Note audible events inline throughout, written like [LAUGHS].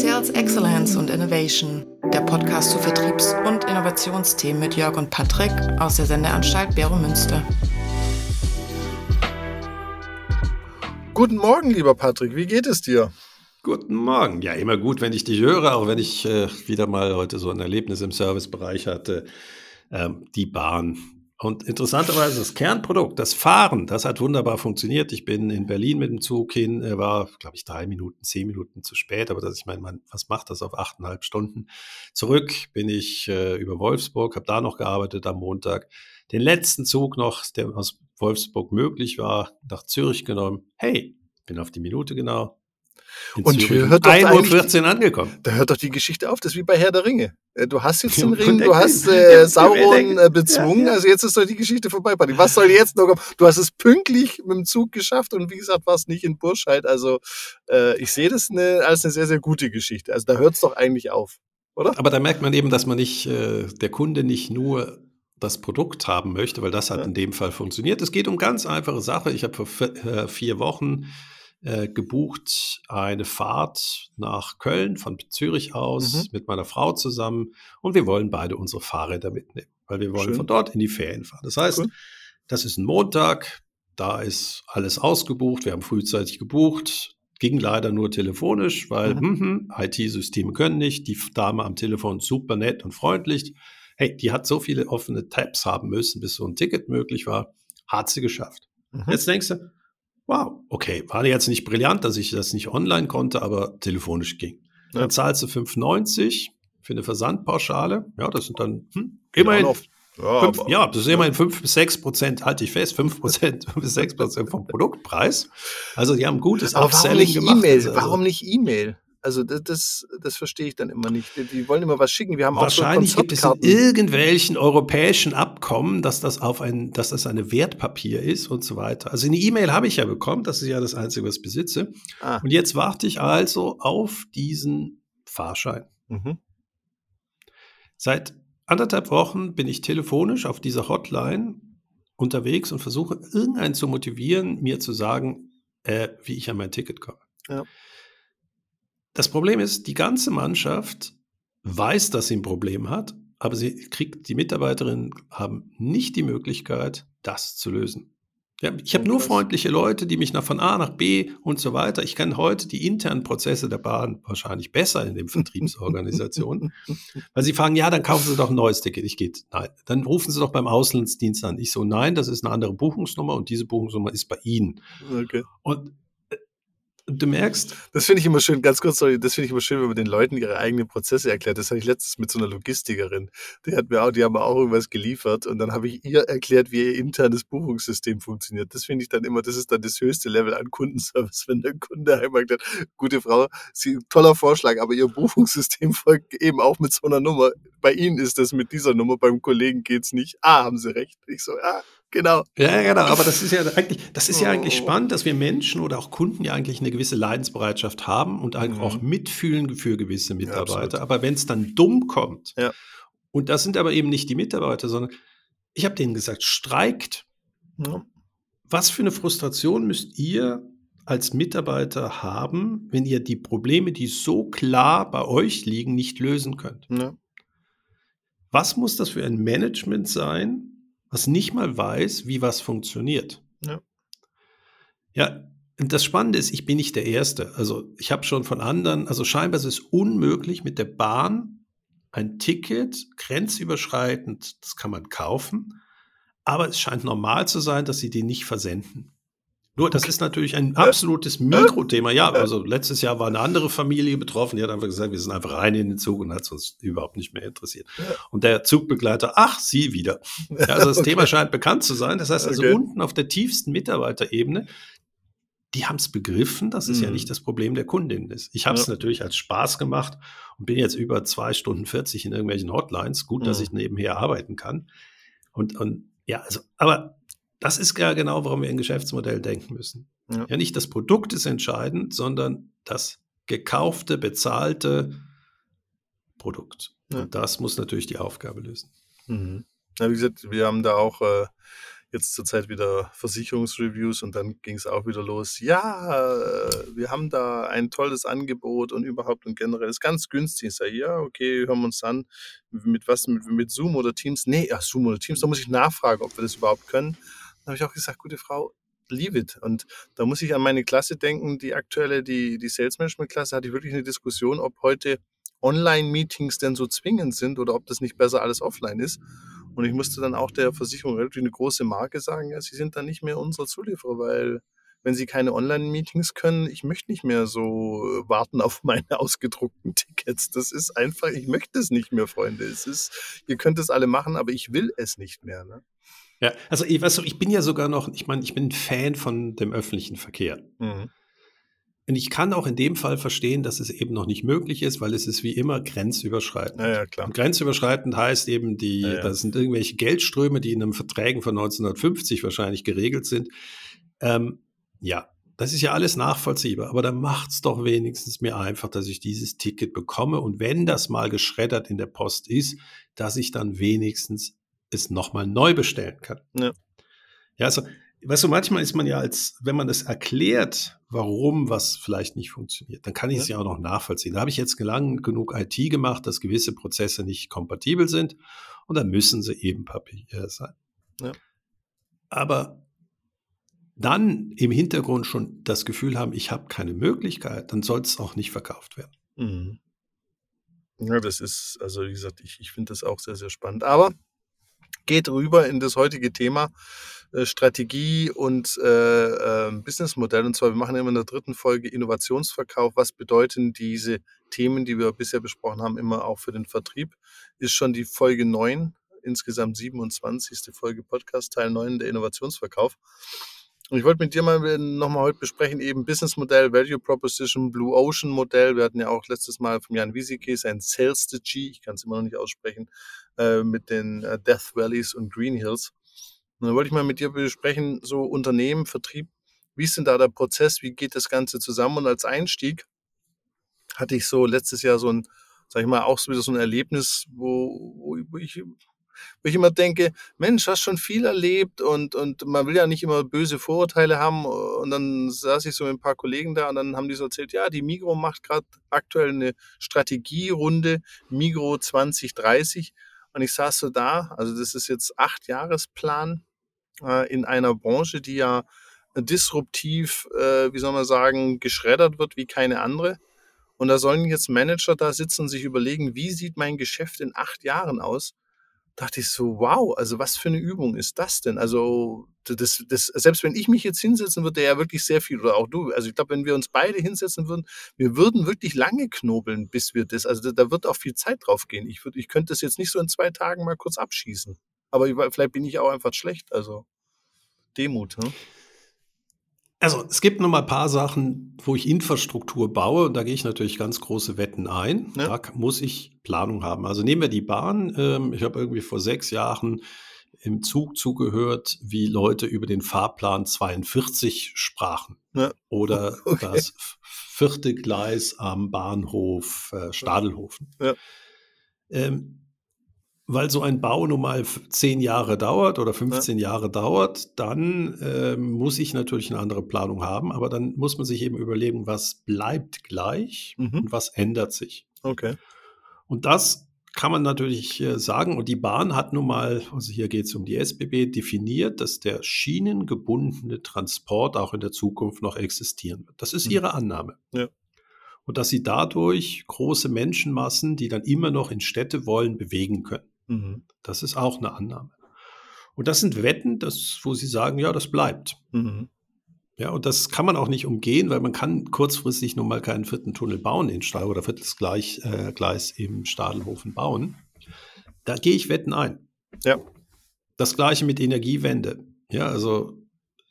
Sales Excellence und Innovation, der Podcast zu Vertriebs- und Innovationsthemen mit Jörg und Patrick aus der Sendeanstalt Bero Münster. Guten Morgen, lieber Patrick, wie geht es dir? Guten Morgen. Ja, immer gut, wenn ich dich höre, auch wenn ich äh, wieder mal heute so ein Erlebnis im Servicebereich hatte. Ähm, die Bahn und interessanterweise das Kernprodukt, das Fahren, das hat wunderbar funktioniert. Ich bin in Berlin mit dem Zug hin, war, glaube ich, drei Minuten, zehn Minuten zu spät, aber das, ich meine, was macht das auf achteinhalb Stunden? Zurück bin ich äh, über Wolfsburg, habe da noch gearbeitet am Montag. Den letzten Zug noch, der aus Wolfsburg möglich war, nach Zürich genommen. Hey, bin auf die Minute genau, in und Zürich hört doch 1.14 Uhr angekommen. Da hört doch die Geschichte auf, das ist wie bei Herr der Ringe. Äh, du hast jetzt den Ring, du hast äh, Sauron äh, bezwungen, ja, ja. also jetzt ist doch die Geschichte vorbei. Was soll jetzt noch kommen? Du hast es pünktlich mit dem Zug geschafft und wie gesagt, warst nicht in Burscheid. Also äh, ich sehe das eine, als eine sehr, sehr gute Geschichte. Also da hört es doch eigentlich auf, oder? Aber da merkt man eben, dass man nicht, äh, der Kunde nicht nur das Produkt haben möchte, weil das hat ja. in dem Fall funktioniert. Es geht um ganz einfache Sache. Ich habe vor äh, vier Wochen äh, gebucht eine Fahrt nach Köln von Zürich aus mhm. mit meiner Frau zusammen und wir wollen beide unsere Fahrräder mitnehmen, weil wir wollen Schön. von dort in die Ferien fahren. Das heißt, cool. das ist ein Montag, da ist alles ausgebucht, wir haben frühzeitig gebucht, ging leider nur telefonisch, weil mhm. hm, IT-Systeme können nicht, die Dame am Telefon super nett und freundlich. Hey, die hat so viele offene Tabs haben müssen, bis so ein Ticket möglich war, hat sie geschafft. Mhm. Jetzt denkst du, wow, okay, war jetzt nicht brillant, dass ich das nicht online konnte, aber telefonisch ging. Ja. Dann zahlst du 5,90 für eine Versandpauschale. Ja, das sind dann hm, immerhin. Ja, fünf, aber, ja, das ist immerhin 5 bis 6 Prozent, halte ich fest, 5 Prozent bis 6 Prozent vom Produktpreis. Also die haben gutes aber Upselling warum gemacht. E also, warum nicht E-Mail? Also das, das, das verstehe ich dann immer nicht. Die wollen immer was schicken. Wir haben Wahrscheinlich auch so gibt es in irgendwelchen europäischen Abkommen, dass das auf ein, dass das eine Wertpapier ist und so weiter. Also eine E-Mail habe ich ja bekommen. Das ist ja das Einzige, was ich besitze. Ah. Und jetzt warte ich also auf diesen Fahrschein. Mhm. Seit anderthalb Wochen bin ich telefonisch auf dieser Hotline unterwegs und versuche irgendeinen zu motivieren, mir zu sagen, äh, wie ich an mein Ticket komme. Ja. Das Problem ist, die ganze Mannschaft weiß, dass sie ein Problem hat, aber sie kriegt, die Mitarbeiterinnen haben nicht die Möglichkeit, das zu lösen. Ja, ich habe nur freundliche Leute, die mich nach von A nach B und so weiter. Ich kann heute die internen Prozesse der Bahn wahrscheinlich besser in den Vertriebsorganisationen, [LAUGHS] weil sie fragen, ja, dann kaufen Sie doch ein neues Ticket. Ich gehe, nein, dann rufen Sie doch beim Auslandsdienst an. Ich so, nein, das ist eine andere Buchungsnummer und diese Buchungsnummer ist bei Ihnen. Okay. Und du merkst. Das finde ich immer schön, ganz kurz, sorry, das finde ich immer schön, wenn man den Leuten ihre eigenen Prozesse erklärt. Das habe ich letztens mit so einer Logistikerin. Die hat mir auch, die haben mir auch irgendwas geliefert und dann habe ich ihr erklärt, wie ihr internes Buchungssystem funktioniert. Das finde ich dann immer, das ist dann das höchste Level an Kundenservice, wenn der Kunde einmal sagt, gute Frau, sie, toller Vorschlag, aber ihr Buchungssystem [LAUGHS] folgt eben auch mit so einer Nummer. Bei Ihnen ist das mit dieser Nummer, beim Kollegen geht es nicht. Ah, haben Sie recht. Ich so, ja, Genau. Ja, genau. Aber das ist ja eigentlich, das ist ja eigentlich oh. spannend, dass wir Menschen oder auch Kunden ja eigentlich eine gewisse Leidensbereitschaft haben und mhm. auch mitfühlen für gewisse Mitarbeiter. Ja, aber wenn es dann dumm kommt, ja. und das sind aber eben nicht die Mitarbeiter, sondern ich habe denen gesagt, streikt. Ja. Was für eine Frustration müsst ihr als Mitarbeiter haben, wenn ihr die Probleme, die so klar bei euch liegen, nicht lösen könnt? Was muss das für ein Management sein, was nicht mal weiß, wie was funktioniert. Ja. Ja, und das Spannende ist, ich bin nicht der Erste. Also ich habe schon von anderen, also scheinbar ist es unmöglich mit der Bahn ein Ticket grenzüberschreitend, das kann man kaufen, aber es scheint normal zu sein, dass sie den nicht versenden. Nur, das ist natürlich ein absolutes Mikrothema. Ja, also letztes Jahr war eine andere Familie betroffen, die hat einfach gesagt, wir sind einfach rein in den Zug und hat uns überhaupt nicht mehr interessiert. Und der Zugbegleiter, ach, sie wieder. Ja, also das [LAUGHS] okay. Thema scheint bekannt zu sein. Das heißt also okay. unten auf der tiefsten Mitarbeiterebene, die haben es begriffen, dass es mhm. ja nicht das Problem der Kundin ist. Ich habe es ja. natürlich als Spaß gemacht und bin jetzt über zwei Stunden 40 in irgendwelchen Hotlines. Gut, mhm. dass ich nebenher arbeiten kann. Und, und ja, also, aber das ist ja genau, warum wir in Geschäftsmodell denken müssen. Ja. ja, nicht das Produkt ist entscheidend, sondern das gekaufte, bezahlte Produkt. Ja. Und das muss natürlich die Aufgabe lösen. Mhm. Ja, wie gesagt, wir haben da auch äh, jetzt zurzeit wieder Versicherungsreviews und dann ging es auch wieder los. Ja, äh, wir haben da ein tolles Angebot und überhaupt und generell ist ganz günstig. Ich sage, ja, okay, hören wir uns an. Mit was? Mit, mit Zoom oder Teams? Nee, ja, Zoom oder Teams, da muss ich nachfragen, ob wir das überhaupt können. Habe ich auch gesagt, gute Frau, leave it. Und da muss ich an meine Klasse denken, die aktuelle, die, die Sales Management Klasse, hatte ich wirklich eine Diskussion, ob heute Online-Meetings denn so zwingend sind oder ob das nicht besser alles offline ist. Und ich musste dann auch der Versicherung relativ eine große Marke sagen, ja, sie sind dann nicht mehr unser Zulieferer, weil wenn sie keine Online-Meetings können, ich möchte nicht mehr so äh, warten auf meine [LAUGHS] ausgedruckten Tickets. Das ist einfach, ich möchte es nicht mehr, Freunde. Es ist, ihr könnt es alle machen, aber ich will es nicht mehr. Ne? Ja, also ich, weißt du, ich bin ja sogar noch, ich meine, ich bin Fan von dem öffentlichen Verkehr. Mhm. Und ich kann auch in dem Fall verstehen, dass es eben noch nicht möglich ist, weil es ist wie immer grenzüberschreitend. Ja, ja, klar. Und grenzüberschreitend heißt eben, die, ja, ja. das sind irgendwelche Geldströme, die in einem Verträgen von 1950 wahrscheinlich geregelt sind. Ähm, ja, das ist ja alles nachvollziehbar, aber dann macht es doch wenigstens mir einfach, dass ich dieses Ticket bekomme und wenn das mal geschreddert in der Post ist, dass ich dann wenigstens es nochmal neu bestellen kann. Ja. Ja, also weißt du, manchmal ist man ja als, wenn man es erklärt, warum was vielleicht nicht funktioniert, dann kann ich ja. es ja auch noch nachvollziehen. Da habe ich jetzt lang genug IT gemacht, dass gewisse Prozesse nicht kompatibel sind und dann müssen sie eben Papier sein. Ja. Aber dann im Hintergrund schon das Gefühl haben, ich habe keine Möglichkeit, dann soll es auch nicht verkauft werden. Mhm. Ja, das ist, also wie gesagt, ich, ich finde das auch sehr, sehr spannend. Aber geht rüber in das heutige Thema äh, Strategie und äh, äh, Businessmodell. Und zwar, wir machen immer in der dritten Folge Innovationsverkauf. Was bedeuten diese Themen, die wir bisher besprochen haben, immer auch für den Vertrieb? Ist schon die Folge 9, insgesamt 27. Folge Podcast, Teil 9, der Innovationsverkauf. Und ich wollte mit dir mal nochmal heute besprechen, eben Businessmodell, Value Proposition, Blue Ocean Modell. Wir hatten ja auch letztes Mal vom Jan Wiesike sein Sales Strategy, ich kann es immer noch nicht aussprechen, äh, mit den äh, Death Valleys und Green Hills. Und dann wollte ich mal mit dir besprechen, so Unternehmen, Vertrieb, wie ist denn da der Prozess, wie geht das Ganze zusammen? Und als Einstieg hatte ich so letztes Jahr so ein, sag ich mal, auch so wieder so ein Erlebnis, wo, wo ich wo ich immer denke, Mensch, hast schon viel erlebt und, und man will ja nicht immer böse Vorurteile haben. Und dann saß ich so mit ein paar Kollegen da und dann haben die so erzählt, ja, die Migro macht gerade aktuell eine Strategierunde, Migro 2030. Und ich saß so da, also das ist jetzt acht Jahresplan äh, in einer Branche, die ja disruptiv, äh, wie soll man sagen, geschreddert wird wie keine andere. Und da sollen jetzt Manager da sitzen und sich überlegen, wie sieht mein Geschäft in acht Jahren aus? Dachte ich so, wow, also was für eine Übung ist das denn? Also, das, das, selbst wenn ich mich jetzt hinsetzen würde, ja wirklich sehr viel, oder auch du, also ich glaube, wenn wir uns beide hinsetzen würden, wir würden wirklich lange knobeln, bis wir das, also da, wird auch viel Zeit drauf gehen. Ich, würd, ich könnte das jetzt nicht so in zwei Tagen mal kurz abschießen. Aber ich, vielleicht bin ich auch einfach schlecht, also Demut. Ne? Also es gibt noch mal ein paar Sachen, wo ich Infrastruktur baue und da gehe ich natürlich ganz große Wetten ein. Ja. Da muss ich Planung haben. Also nehmen wir die Bahn. Ähm, ich habe irgendwie vor sechs Jahren im Zug zugehört, wie Leute über den Fahrplan 42 sprachen. Ja. Oder [LAUGHS] okay. das vierte Gleis am Bahnhof äh, Stadelhofen. Ja. Ähm, weil so ein Bau nun mal zehn Jahre dauert oder 15 ja. Jahre dauert, dann äh, muss ich natürlich eine andere Planung haben, aber dann muss man sich eben überlegen, was bleibt gleich mhm. und was ändert sich. Okay. Und das kann man natürlich äh, sagen. Und die Bahn hat nun mal, also hier geht es um die SBB, definiert, dass der schienengebundene Transport auch in der Zukunft noch existieren wird. Das ist mhm. ihre Annahme. Ja. Und dass sie dadurch große Menschenmassen, die dann immer noch in Städte wollen, bewegen können. Mhm. Das ist auch eine Annahme. Und das sind Wetten, das, wo Sie sagen, ja, das bleibt. Mhm. Ja, und das kann man auch nicht umgehen, weil man kann kurzfristig nun mal keinen vierten Tunnel bauen in Stahl oder viertes Gleis, äh, Gleis im Stadelhofen bauen. Da gehe ich Wetten ein. Ja. Das gleiche mit Energiewende. Ja, also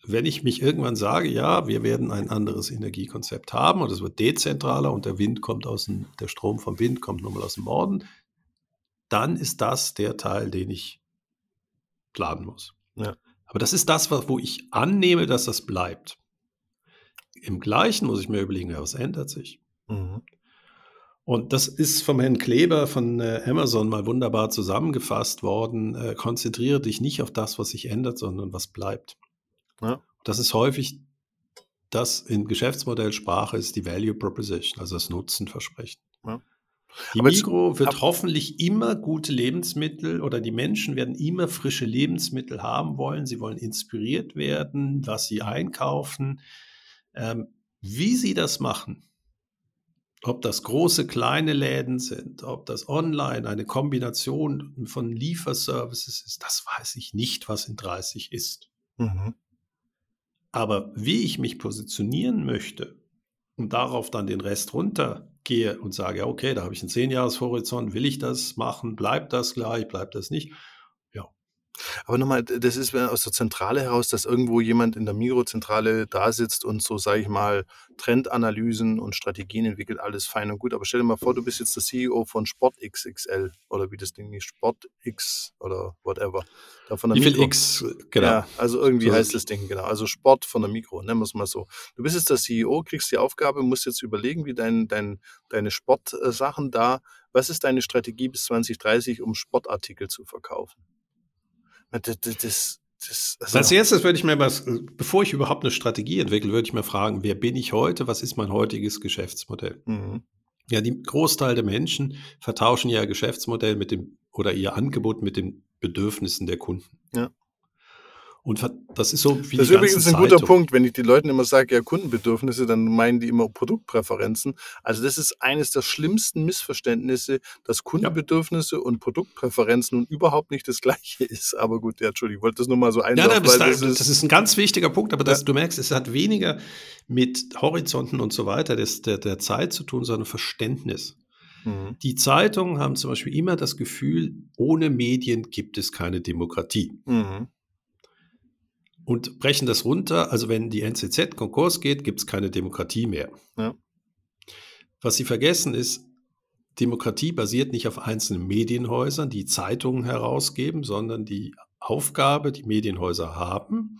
wenn ich mich irgendwann sage, ja, wir werden ein anderes Energiekonzept haben und es wird dezentraler und der Wind kommt aus dem, der Strom vom Wind kommt nun mal aus dem Norden, dann ist das der Teil, den ich planen muss. Ja. Aber das ist das, wo ich annehme, dass das bleibt. Im Gleichen muss ich mir überlegen, ja, was ändert sich? Mhm. Und das ist vom Herrn Kleber von äh, Amazon mal wunderbar zusammengefasst worden. Äh, konzentriere dich nicht auf das, was sich ändert, sondern was bleibt. Ja. Das ist häufig das in Geschäftsmodellsprache ist die Value Proposition, also das Nutzenversprechen. Ja. Die Aber Migro wird hoffentlich immer gute Lebensmittel oder die Menschen werden immer frische Lebensmittel haben wollen. Sie wollen inspiriert werden, was sie einkaufen. Ähm, wie sie das machen, ob das große, kleine Läden sind, ob das online eine Kombination von Lieferservices ist, das weiß ich nicht, was in 30 ist. Mhm. Aber wie ich mich positionieren möchte und darauf dann den Rest runtergehe und sage, okay, da habe ich einen 10-Jahres-Horizont, will ich das machen, bleibt das gleich, bleibt das nicht, aber nochmal, das ist aus der Zentrale heraus, dass irgendwo jemand in der Mikrozentrale da sitzt und so, sage ich mal, Trendanalysen und Strategien entwickelt, alles fein und gut. Aber stell dir mal vor, du bist jetzt der CEO von SportXXL oder wie das Ding nicht, SportX oder whatever. Da von der wie viel X, genau. Ja, also irgendwie so heißt das Ding, genau. Also Sport von der Mikro, nennen wir es mal so. Du bist jetzt der CEO, kriegst die Aufgabe, musst jetzt überlegen, wie dein, dein, deine Sportsachen da, was ist deine Strategie bis 2030, um Sportartikel zu verkaufen? Das, das, das, also Als erstes würde ich mir was, bevor ich überhaupt eine Strategie entwickle, würde ich mir fragen, wer bin ich heute? Was ist mein heutiges Geschäftsmodell? Mhm. Ja, die Großteil der Menschen vertauschen ihr Geschäftsmodell mit dem oder ihr Angebot mit den Bedürfnissen der Kunden. Ja. Und das ist so wie Das ist übrigens ein guter Punkt, wenn ich die Leuten immer sage, ja, Kundenbedürfnisse, dann meinen die immer Produktpräferenzen. Also das ist eines der schlimmsten Missverständnisse, dass Kundenbedürfnisse ja. und Produktpräferenzen nun überhaupt nicht das gleiche [LAUGHS] ist. Aber gut, ja, Entschuldigung, ich wollte das nur mal so einwerfen. Ja, das, das, ist, das ist ein ganz wichtiger Punkt, aber das, ja. du merkst, es hat weniger mit Horizonten und so weiter des, der, der Zeit zu tun, sondern Verständnis. Mhm. Die Zeitungen haben zum Beispiel immer das Gefühl, ohne Medien gibt es keine Demokratie. Mhm und brechen das runter. Also wenn die NZZ Konkurs geht, gibt es keine Demokratie mehr. Ja. Was sie vergessen ist, Demokratie basiert nicht auf einzelnen Medienhäusern, die Zeitungen herausgeben, sondern die Aufgabe, die Medienhäuser haben,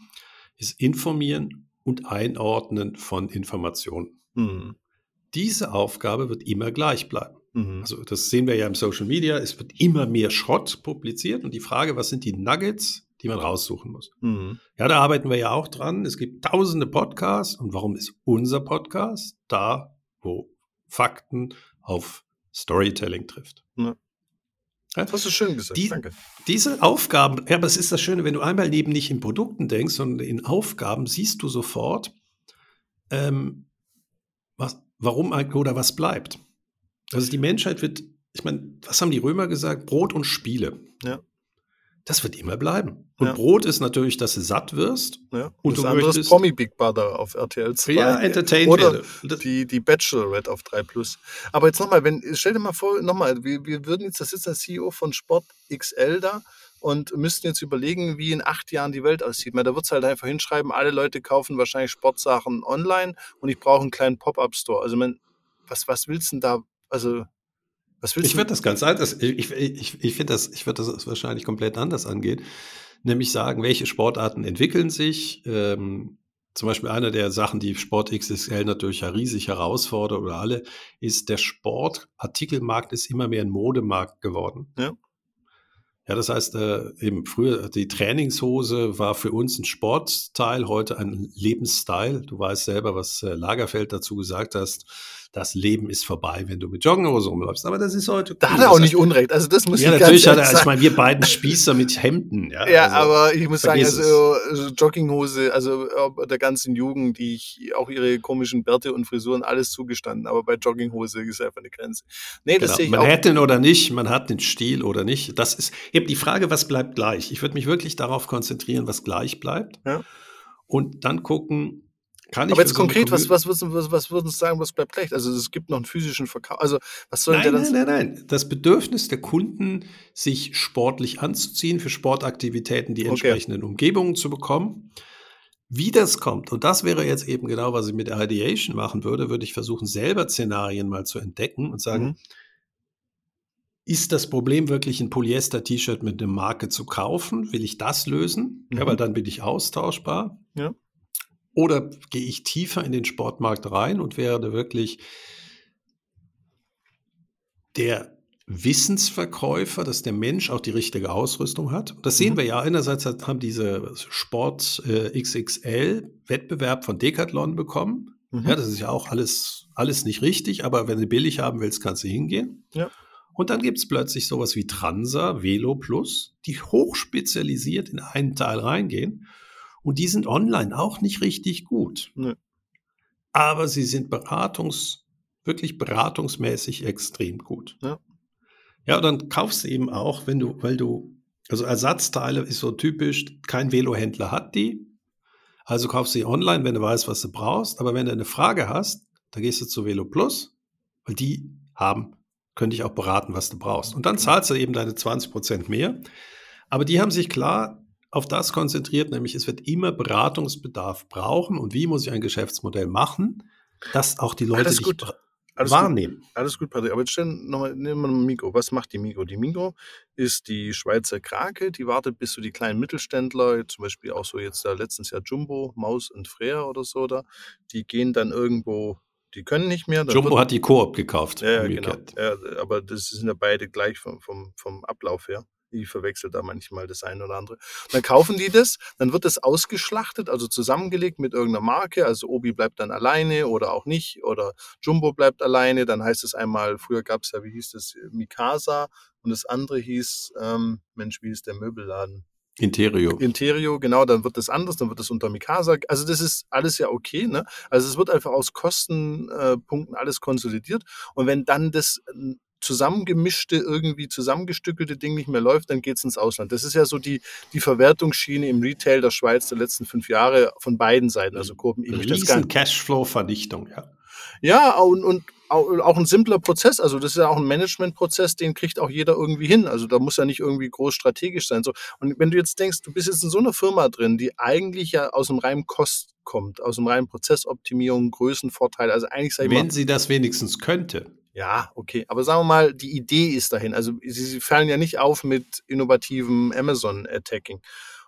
ist informieren und einordnen von Informationen. Mhm. Diese Aufgabe wird immer gleich bleiben. Mhm. Also das sehen wir ja im Social Media, es wird immer mehr Schrott publiziert und die Frage, was sind die Nuggets, die man raussuchen muss. Mhm. Ja, da arbeiten wir ja auch dran. Es gibt tausende Podcasts. Und warum ist unser Podcast da, wo Fakten auf Storytelling trifft? Ja. Das hast du schön gesagt, die, danke. Diese Aufgaben, ja, aber es ist das Schöne, wenn du einmal eben nicht in Produkten denkst, sondern in Aufgaben, siehst du sofort, ähm, was, warum oder was bleibt. Also die Menschheit wird, ich meine, was haben die Römer gesagt? Brot und Spiele. Ja. Das wird immer bleiben. Und ja. Brot ist natürlich, dass du satt wirst. Ja. Und, und du möchtest Promi Big Brother auf RTL 2. Ja, Entertainment. Oder die, die Bachelorette auf 3 Plus. Aber jetzt nochmal, wenn, stell dir mal vor, nochmal, wir, wir würden jetzt, das ist der CEO von Sport XL da und müssten jetzt überlegen, wie in acht Jahren die Welt aussieht. da wird es halt einfach hinschreiben, alle Leute kaufen wahrscheinlich Sportsachen online und ich brauche einen kleinen Pop-Up-Store. Also man, was, was willst du denn da, also was willst ich würde das ganz anders, ich, ich, ich finde das, ich würde das wahrscheinlich komplett anders angehen, nämlich sagen, welche Sportarten entwickeln sich. Ähm, zum Beispiel eine der Sachen, die Sport XXL natürlich ja riesig herausfordert oder alle, ist der Sportartikelmarkt ist immer mehr ein Modemarkt geworden. Ja. Ja, das heißt, äh, eben früher die Trainingshose war für uns ein Sportteil, heute ein Lebensstyle. Du weißt selber, was äh, Lagerfeld dazu gesagt hast das Leben ist vorbei, wenn du mit Jogginghose rumläufst. Aber das ist heute. Da hat er auch nicht Unrecht. Also das muss ja, ich natürlich hat er. Ich meine, wir beiden Spießer mit Hemden. Ja, ja also, aber ich muss sagen, also, also Jogginghose, also der ganzen Jugend, die ich auch ihre komischen Bärte und Frisuren alles zugestanden, aber bei Jogginghose ist einfach eine Grenze. Nee, das genau. sehe ich man auch. hat den oder nicht, man hat den Stil oder nicht. Das ist eben die Frage, was bleibt gleich. Ich würde mich wirklich darauf konzentrieren, was gleich bleibt. Ja. Und dann gucken, kann Aber jetzt konkret, was, was, was, was, was würden Sie sagen, was bleibt gleich? Also es gibt noch einen physischen Verkauf. Also was soll nein, der dann? Nein, nein, nein. Das Bedürfnis der Kunden, sich sportlich anzuziehen, für Sportaktivitäten die okay. entsprechenden Umgebungen zu bekommen. Wie das kommt, und das wäre jetzt eben genau, was ich mit der Ideation machen würde, würde ich versuchen, selber Szenarien mal zu entdecken und sagen, mhm. ist das Problem wirklich ein Polyester-T-Shirt mit einer Marke zu kaufen? Will ich das lösen? Mhm. Ja, weil dann bin ich austauschbar. Ja. Oder gehe ich tiefer in den Sportmarkt rein und werde wirklich der Wissensverkäufer, dass der Mensch auch die richtige Ausrüstung hat. Das sehen mhm. wir ja. Einerseits haben diese Sport äh, XXL Wettbewerb von Decathlon bekommen. Mhm. Ja, das ist ja auch alles, alles nicht richtig, aber wenn du billig haben willst, kannst du hingehen. Ja. Und dann gibt es plötzlich sowas wie Transa, Velo Plus, die hochspezialisiert in einen Teil reingehen. Und die sind online auch nicht richtig gut. Nee. Aber sie sind beratungs, wirklich beratungsmäßig extrem gut. Ja. Ja, dann kaufst du eben auch, wenn du, weil du, also Ersatzteile ist so typisch, kein Velohändler hat die. Also kaufst du sie online, wenn du weißt, was du brauchst. Aber wenn du eine Frage hast, dann gehst du zu Velo Plus, weil die haben könnte ich auch beraten, was du brauchst. Und dann zahlst du eben deine 20 Prozent mehr. Aber die haben sich klar auf das konzentriert, nämlich es wird immer Beratungsbedarf brauchen und wie muss ich ein Geschäftsmodell machen, dass auch die Leute Alles wahrnehmen. Gut. Alles gut, Patrick. Aber jetzt stellen nochmal, nehmen wir mal Migo. Was macht die Migo? Die Migo ist die Schweizer Krake, die wartet bis so die kleinen Mittelständler, zum Beispiel auch so jetzt da letztens Jahr Jumbo, Maus und Freer oder so da, die gehen dann irgendwo die können nicht mehr. Jumbo hat die Koop gekauft. Ja, genau. Ja, aber das sind ja beide gleich vom, vom, vom Ablauf her. Ich verwechsel da manchmal das eine oder andere. Dann kaufen die das, dann wird das ausgeschlachtet, also zusammengelegt mit irgendeiner Marke. Also Obi bleibt dann alleine oder auch nicht. Oder Jumbo bleibt alleine. Dann heißt es einmal, früher gab es ja, wie hieß das, Mikasa. Und das andere hieß, ähm, Mensch, wie ist der Möbelladen? Interio. Interio, genau, dann wird das anders, dann wird das unter Mikasa. Also das ist alles ja okay, ne? Also es wird einfach aus Kostenpunkten äh, alles konsolidiert. Und wenn dann das zusammengemischte, irgendwie zusammengestückelte Ding nicht mehr läuft, dann geht es ins Ausland. Das ist ja so die, die Verwertungsschiene im Retail der Schweiz der letzten fünf Jahre von beiden Seiten. Also Coop Riesen Cashflow-Vernichtung, ja. Ja, und, und auch ein simpler Prozess. Also das ist ja auch ein Managementprozess, den kriegt auch jeder irgendwie hin. Also da muss ja nicht irgendwie groß strategisch sein. So. Und wenn du jetzt denkst, du bist jetzt in so einer Firma drin, die eigentlich ja aus einem reinen Kost kommt, aus einem reinen Prozessoptimierung, Größenvorteil, also eigentlich sei Wenn mal, sie das wenigstens könnte. Ja, okay. Aber sagen wir mal, die Idee ist dahin. Also sie, fallen ja nicht auf mit innovativem Amazon-Attacking.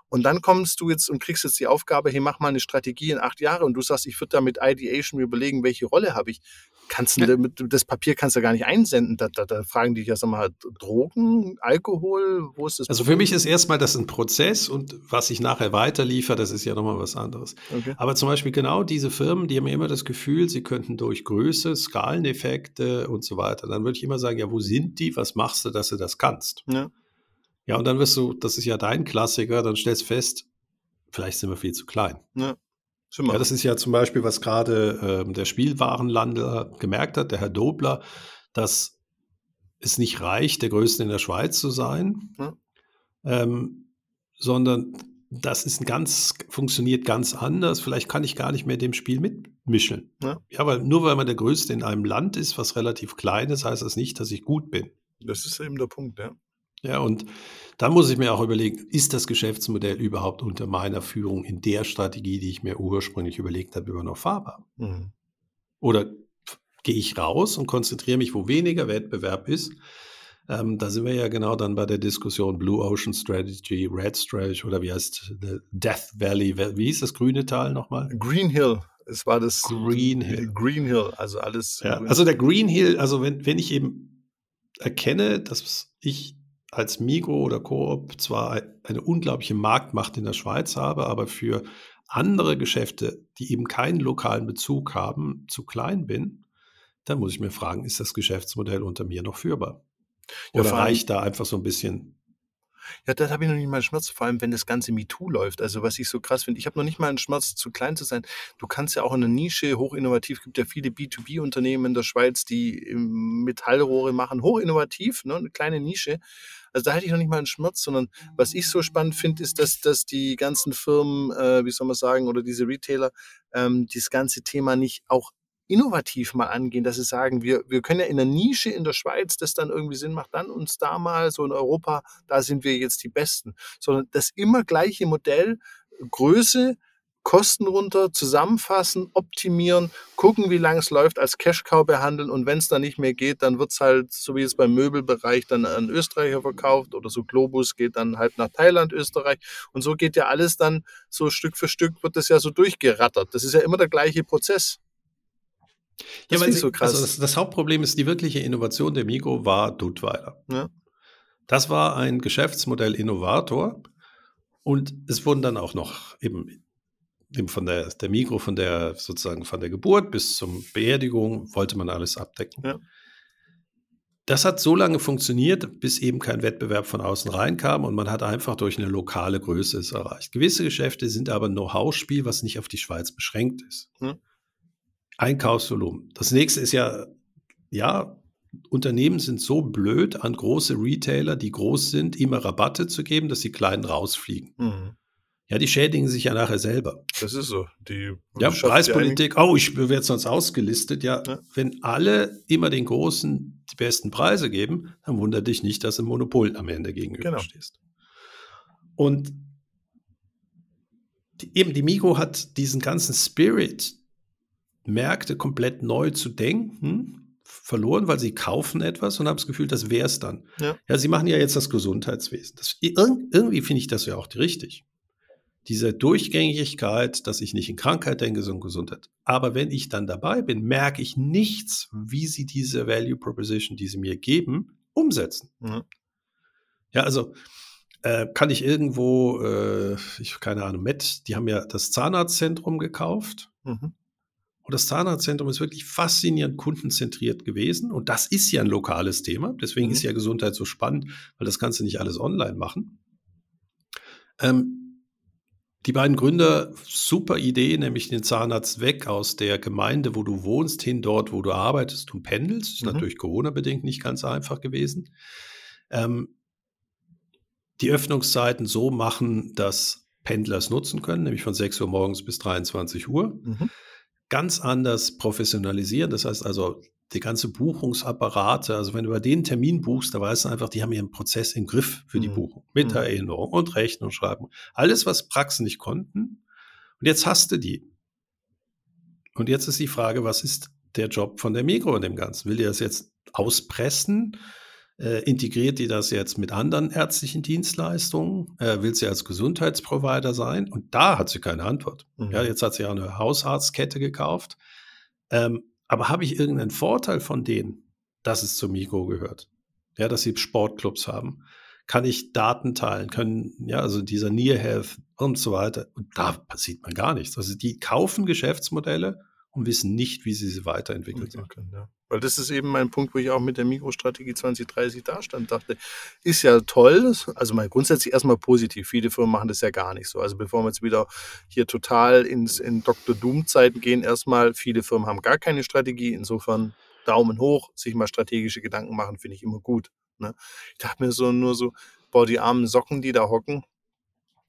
Und dann kommst du jetzt und kriegst jetzt die Aufgabe, hey, mach mal eine Strategie in acht Jahre und du sagst, ich würde da mit Ideation überlegen, welche Rolle habe ich. Kannst du, das Papier kannst du gar nicht einsenden. Da, da, da fragen die ja, sag mal, Drogen, Alkohol, wo ist das? Also für mich ist erstmal das ein Prozess und was ich nachher weiterliefer, das ist ja nochmal was anderes. Okay. Aber zum Beispiel genau diese Firmen, die haben immer das Gefühl, sie könnten durch Größe, Skaleneffekte und so weiter, dann würde ich immer sagen, ja, wo sind die? Was machst du, dass du das kannst? Ja. Ja, und dann wirst du, das ist ja dein Klassiker, dann stellst du fest, vielleicht sind wir viel zu klein. Ja. Ja, das ist ja zum Beispiel, was gerade ähm, der Spielwarenlander gemerkt hat, der Herr Dobler, dass es nicht reicht, der Größte in der Schweiz zu sein, ja. ähm, sondern das ist ein ganz, funktioniert ganz anders. Vielleicht kann ich gar nicht mehr dem Spiel mitmischen. Ja. ja, weil nur weil man der Größte in einem Land ist, was relativ klein ist, heißt das nicht, dass ich gut bin. Das ist eben der Punkt, ja. Ja, und da muss ich mir auch überlegen, ist das Geschäftsmodell überhaupt unter meiner Führung in der Strategie, die ich mir ursprünglich überlegt habe, immer noch fahrbar? Mhm. Oder gehe ich raus und konzentriere mich, wo weniger Wettbewerb ist? Ähm, da sind wir ja genau dann bei der Diskussion Blue Ocean Strategy, Red Strategy oder wie heißt Death Valley, wie hieß das grüne Tal nochmal? Green Hill. Es war das Green Hill. Green Hill, also alles. Ja, also der Green Hill, also wenn, wenn ich eben erkenne, dass ich als Migro oder Coop zwar eine unglaubliche Marktmacht in der Schweiz habe, aber für andere Geschäfte, die eben keinen lokalen Bezug haben, zu klein bin, dann muss ich mir fragen, ist das Geschäftsmodell unter mir noch führbar? Oder ja, reicht da einfach so ein bisschen ja, da habe ich noch nicht mal einen Schmerz, vor allem wenn das ganze MeToo läuft. Also was ich so krass finde, ich habe noch nicht mal einen Schmerz, zu klein zu sein. Du kannst ja auch in der Nische hochinnovativ, gibt ja viele B2B-Unternehmen in der Schweiz, die Metallrohre machen, hochinnovativ, ne, eine kleine Nische. Also da hätte ich noch nicht mal einen Schmerz, sondern was ich so spannend finde, ist, dass, dass die ganzen Firmen, äh, wie soll man sagen, oder diese Retailer, ähm, dieses ganze Thema nicht auch innovativ mal angehen, dass sie sagen, wir, wir können ja in der Nische in der Schweiz, das dann irgendwie Sinn macht, dann uns da mal so in Europa, da sind wir jetzt die Besten, sondern das immer gleiche Modell, Größe, Kosten runter, zusammenfassen, optimieren, gucken, wie lange es läuft, als Cash-Cow behandeln und wenn es dann nicht mehr geht, dann wird es halt, so wie es beim Möbelbereich dann an Österreicher verkauft oder so Globus geht dann halt nach Thailand, Österreich und so geht ja alles dann so Stück für Stück wird das ja so durchgerattert. Das ist ja immer der gleiche Prozess. Das ja, weil sie, so krass. Also das, das, Hauptproblem ist, die wirkliche Innovation der Migro war Duttweiler. Ja. Das war ein Geschäftsmodell-Innovator und es wurden dann auch noch eben von der, der Migro, von der sozusagen von der Geburt bis zum Beerdigung wollte man alles abdecken. Ja. Das hat so lange funktioniert, bis eben kein Wettbewerb von außen reinkam und man hat einfach durch eine lokale Größe es erreicht. Gewisse Geschäfte sind aber ein Know-how-Spiel, was nicht auf die Schweiz beschränkt ist. Hm. Einkaufsvolumen. Das nächste ist ja, ja, Unternehmen sind so blöd, an große Retailer, die groß sind, immer Rabatte zu geben, dass die Kleinen rausfliegen. Mhm. Ja, die schädigen sich ja nachher selber. Das ist so. Die ja, Preispolitik, oh, ich werde sonst ausgelistet. Ja, ja, wenn alle immer den Großen die besten Preise geben, dann wundert dich nicht, dass du Monopol am Ende gegenüberstehst. Genau. Und die, eben die Migo hat diesen ganzen Spirit, Märkte komplett neu zu denken, verloren, weil sie kaufen etwas und haben das Gefühl, das wäre es dann. Ja. ja. sie machen ja jetzt das Gesundheitswesen. Das, irgendwie finde ich das ja auch richtig diese Durchgängigkeit, dass ich nicht in Krankheit denke, sondern Gesundheit. Aber wenn ich dann dabei bin, merke ich nichts, wie sie diese Value Proposition, die sie mir geben, umsetzen. Mhm. Ja, also äh, kann ich irgendwo, äh, ich keine Ahnung, Met, die haben ja das Zahnarztzentrum gekauft. Mhm. Und das Zahnarztzentrum ist wirklich faszinierend kundenzentriert gewesen. Und das ist ja ein lokales Thema. Deswegen mhm. ist ja Gesundheit so spannend, weil das kannst du nicht alles online machen. Ähm, die beiden Gründer, super Idee, nämlich den Zahnarzt weg aus der Gemeinde, wo du wohnst, hin dort, wo du arbeitest und pendelst. Ist mhm. natürlich Corona-bedingt nicht ganz einfach gewesen. Ähm, die Öffnungszeiten so machen, dass Pendler es nutzen können, nämlich von 6 Uhr morgens bis 23 Uhr. Mhm. Ganz anders professionalisieren. Das heißt also, die ganze Buchungsapparate, also wenn du bei denen Termin buchst, da weißt du einfach, die haben ihren Prozess im Griff für die mhm. Buchung. Mit mhm. Erinnerung und Rechnung schreiben. Alles, was Praxen nicht konnten. Und jetzt hast du die. Und jetzt ist die Frage, was ist der Job von der Migro in dem Ganzen? Will die das jetzt auspressen? Äh, integriert die das jetzt mit anderen ärztlichen Dienstleistungen? Äh, will sie als Gesundheitsprovider sein? Und da hat sie keine Antwort. Mhm. Ja, jetzt hat sie ja eine Hausarztkette gekauft. Ähm, aber habe ich irgendeinen Vorteil von denen, dass es zum Mikro gehört? Ja, dass sie Sportclubs haben? Kann ich Daten teilen? Können, ja, also dieser Near Health und so weiter. Und da passiert man gar nichts. Also die kaufen Geschäftsmodelle und wissen nicht, wie sie sie weiterentwickeln können. Ja. Weil das ist eben mein Punkt, wo ich auch mit der Mikrostrategie 2030 da stand, dachte, ist ja toll, also mal grundsätzlich erstmal positiv. Viele Firmen machen das ja gar nicht so. Also bevor wir jetzt wieder hier total ins, in Dr. Doom-Zeiten gehen, erstmal, viele Firmen haben gar keine Strategie. Insofern Daumen hoch, sich mal strategische Gedanken machen, finde ich immer gut. Ne? Ich dachte mir so nur so, boah, die armen Socken, die da hocken,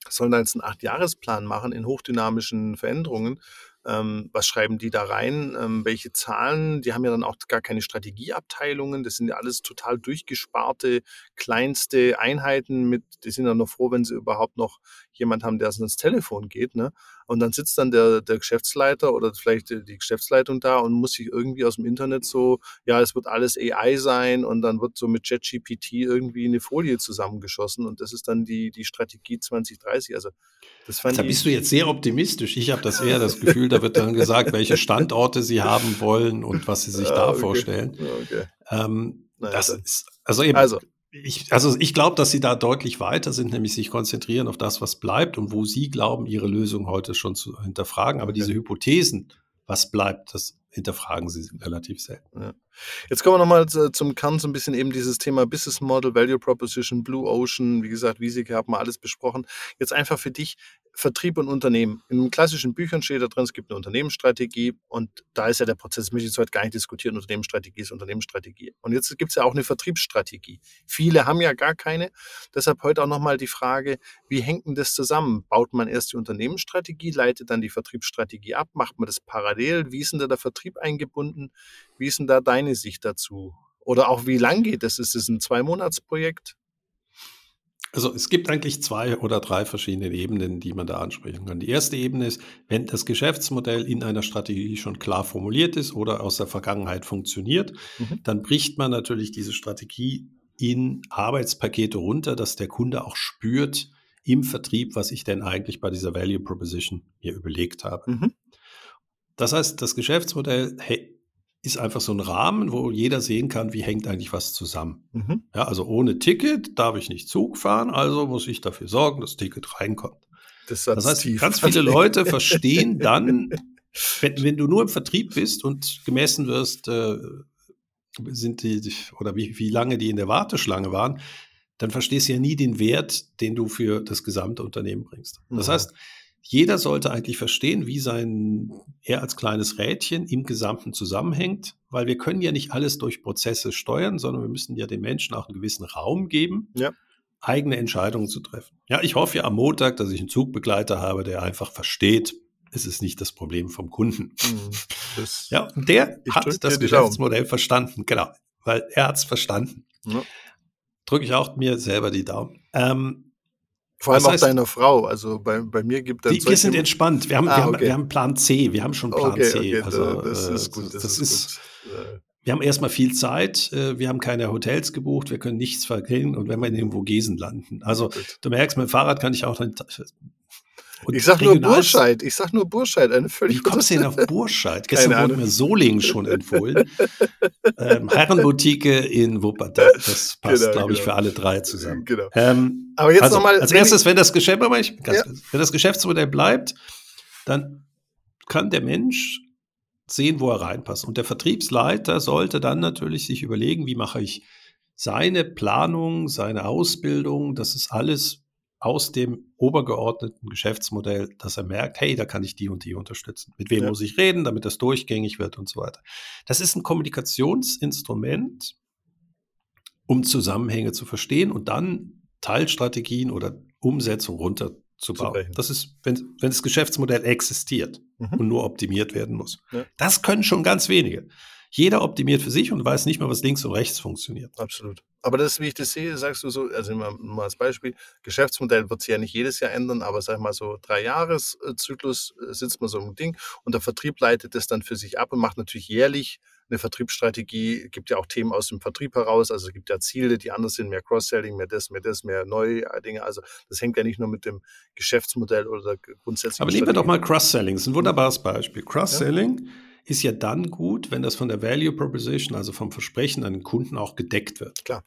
sollen da jetzt einen Acht-Jahres-Plan machen in hochdynamischen Veränderungen ähm, was schreiben die da rein? Ähm, welche Zahlen? Die haben ja dann auch gar keine Strategieabteilungen. Das sind ja alles total durchgesparte, kleinste Einheiten mit, die sind ja noch froh, wenn sie überhaupt noch jemand haben, der ins Telefon geht. Ne? Und dann sitzt dann der, der Geschäftsleiter oder vielleicht die Geschäftsleitung da und muss sich irgendwie aus dem Internet so, ja, es wird alles AI sein und dann wird so mit ChatGPT irgendwie eine Folie zusammengeschossen und das ist dann die, die Strategie 2030. Also das fand da bist du jetzt sehr optimistisch. Ich habe das eher das Gefühl, da wird dann gesagt, welche Standorte sie haben wollen und was sie sich da ah, okay. vorstellen. Okay. Ähm, naja, das ist, also eben, also, ich, also ich glaube, dass sie da deutlich weiter sind, nämlich sich konzentrieren auf das, was bleibt und wo sie glauben, ihre Lösung heute schon zu hinterfragen. Aber diese Hypothesen, was bleibt, das hinterfragen sie relativ selten. Ja. Jetzt kommen wir nochmal zum Kern so ein bisschen eben dieses Thema Business Model, Value Proposition, Blue Ocean, wie gesagt, Wiesike haben wir alles besprochen. Jetzt einfach für dich Vertrieb und Unternehmen. In klassischen Büchern steht da drin, es gibt eine Unternehmensstrategie und da ist ja der Prozess, das möchte ich jetzt heute gar nicht diskutieren, Unternehmensstrategie ist Unternehmensstrategie. Und jetzt gibt es ja auch eine Vertriebsstrategie. Viele haben ja gar keine. Deshalb heute auch nochmal die Frage, wie hängt denn das zusammen? Baut man erst die Unternehmensstrategie, leitet dann die Vertriebsstrategie ab, macht man das parallel? Wie ist denn da der Vertrieb eingebunden? Wie ist denn da deine Sicht dazu? Oder auch wie lang geht das? Ist es ein Zwei-Monats-Projekt? Also es gibt eigentlich zwei oder drei verschiedene Ebenen, die man da ansprechen kann. Die erste Ebene ist, wenn das Geschäftsmodell in einer Strategie schon klar formuliert ist oder aus der Vergangenheit funktioniert, mhm. dann bricht man natürlich diese Strategie in Arbeitspakete runter, dass der Kunde auch spürt im Vertrieb, was ich denn eigentlich bei dieser Value Proposition mir überlegt habe. Mhm. Das heißt, das Geschäftsmodell hey, ist einfach so ein Rahmen, wo jeder sehen kann, wie hängt eigentlich was zusammen. Mhm. Ja, also ohne Ticket darf ich nicht Zug fahren, also muss ich dafür sorgen, dass das Ticket reinkommt. Das, das heißt, tief. ganz viele Leute verstehen dann, [LAUGHS] wenn, wenn, du nur im Vertrieb bist und gemessen wirst, äh, sind die, oder wie, wie lange die in der Warteschlange waren, dann verstehst du ja nie den Wert, den du für das gesamte Unternehmen bringst. Das mhm. heißt, jeder sollte eigentlich verstehen, wie sein, er als kleines Rädchen im Gesamten zusammenhängt, weil wir können ja nicht alles durch Prozesse steuern, sondern wir müssen ja den Menschen auch einen gewissen Raum geben, ja. eigene Entscheidungen zu treffen. Ja, ich hoffe ja am Montag, dass ich einen Zugbegleiter habe, der einfach versteht, es ist nicht das Problem vom Kunden. Mhm. [LAUGHS] Ja, und der hat das Geschäftsmodell verstanden, genau, weil er hat es verstanden. Ja. Drücke ich auch mir selber die Daumen. Ähm, vor allem das heißt, auch deiner Frau. Also bei, bei mir gibt es. Wir sind entspannt. Wir haben, ah, wir, haben, wir haben Plan C. Wir haben schon Plan okay, C. Okay, also, das äh, ist gut. Das, das ist, ist gut. Wir haben erstmal viel Zeit. Äh, wir haben keine Hotels gebucht. Wir können nichts vergehen. Und wenn wir in den Vogesen landen. Also, du merkst, mit dem Fahrrad kann ich auch und ich sag nur Burscheid. Ich sag nur Burscheid. Eine völlig Wie kommst du denn auf Burscheid? Gestern wurde mir Solingen schon empfohlen. ähm, Herrenboutique in Wuppertal. Das [LAUGHS] passt, genau, glaube ich, genau. für alle drei zusammen. Genau. Ähm, Aber jetzt also, nochmal. Als erstes, wenn das, Geschäft, ja. wenn das Geschäftsmodell bleibt, dann kann der Mensch sehen, wo er reinpasst. Und der Vertriebsleiter sollte dann natürlich sich überlegen, wie mache ich seine Planung, seine Ausbildung, das ist alles aus dem obergeordneten Geschäftsmodell, dass er merkt, hey, da kann ich die und die unterstützen. Mit wem ja. muss ich reden, damit das durchgängig wird und so weiter. Das ist ein Kommunikationsinstrument, um Zusammenhänge zu verstehen und dann Teilstrategien oder Umsetzung runterzubauen. Das ist, wenn, wenn das Geschäftsmodell existiert mhm. und nur optimiert werden muss. Ja. Das können schon ganz wenige. Jeder optimiert für sich und weiß nicht mehr, was links und rechts funktioniert. Absolut. Aber das, wie ich das sehe, sagst du so, also mal, mal als Beispiel, Geschäftsmodell wird sich ja nicht jedes Jahr ändern, aber sag mal so drei Jahreszyklus äh, sitzt man so im Ding und der Vertrieb leitet das dann für sich ab und macht natürlich jährlich eine Vertriebsstrategie, gibt ja auch Themen aus dem Vertrieb heraus, also es gibt ja Ziele, die anders sind, mehr Cross-Selling, mehr das, mehr das, mehr neue Dinge. Also das hängt ja nicht nur mit dem Geschäftsmodell oder grundsätzlich. Aber nehmen wir doch mal Cross-Selling, das ist ein wunderbares Beispiel. Cross-Selling. Ja ist ja dann gut, wenn das von der Value Proposition, also vom Versprechen an den Kunden auch gedeckt wird. Klar.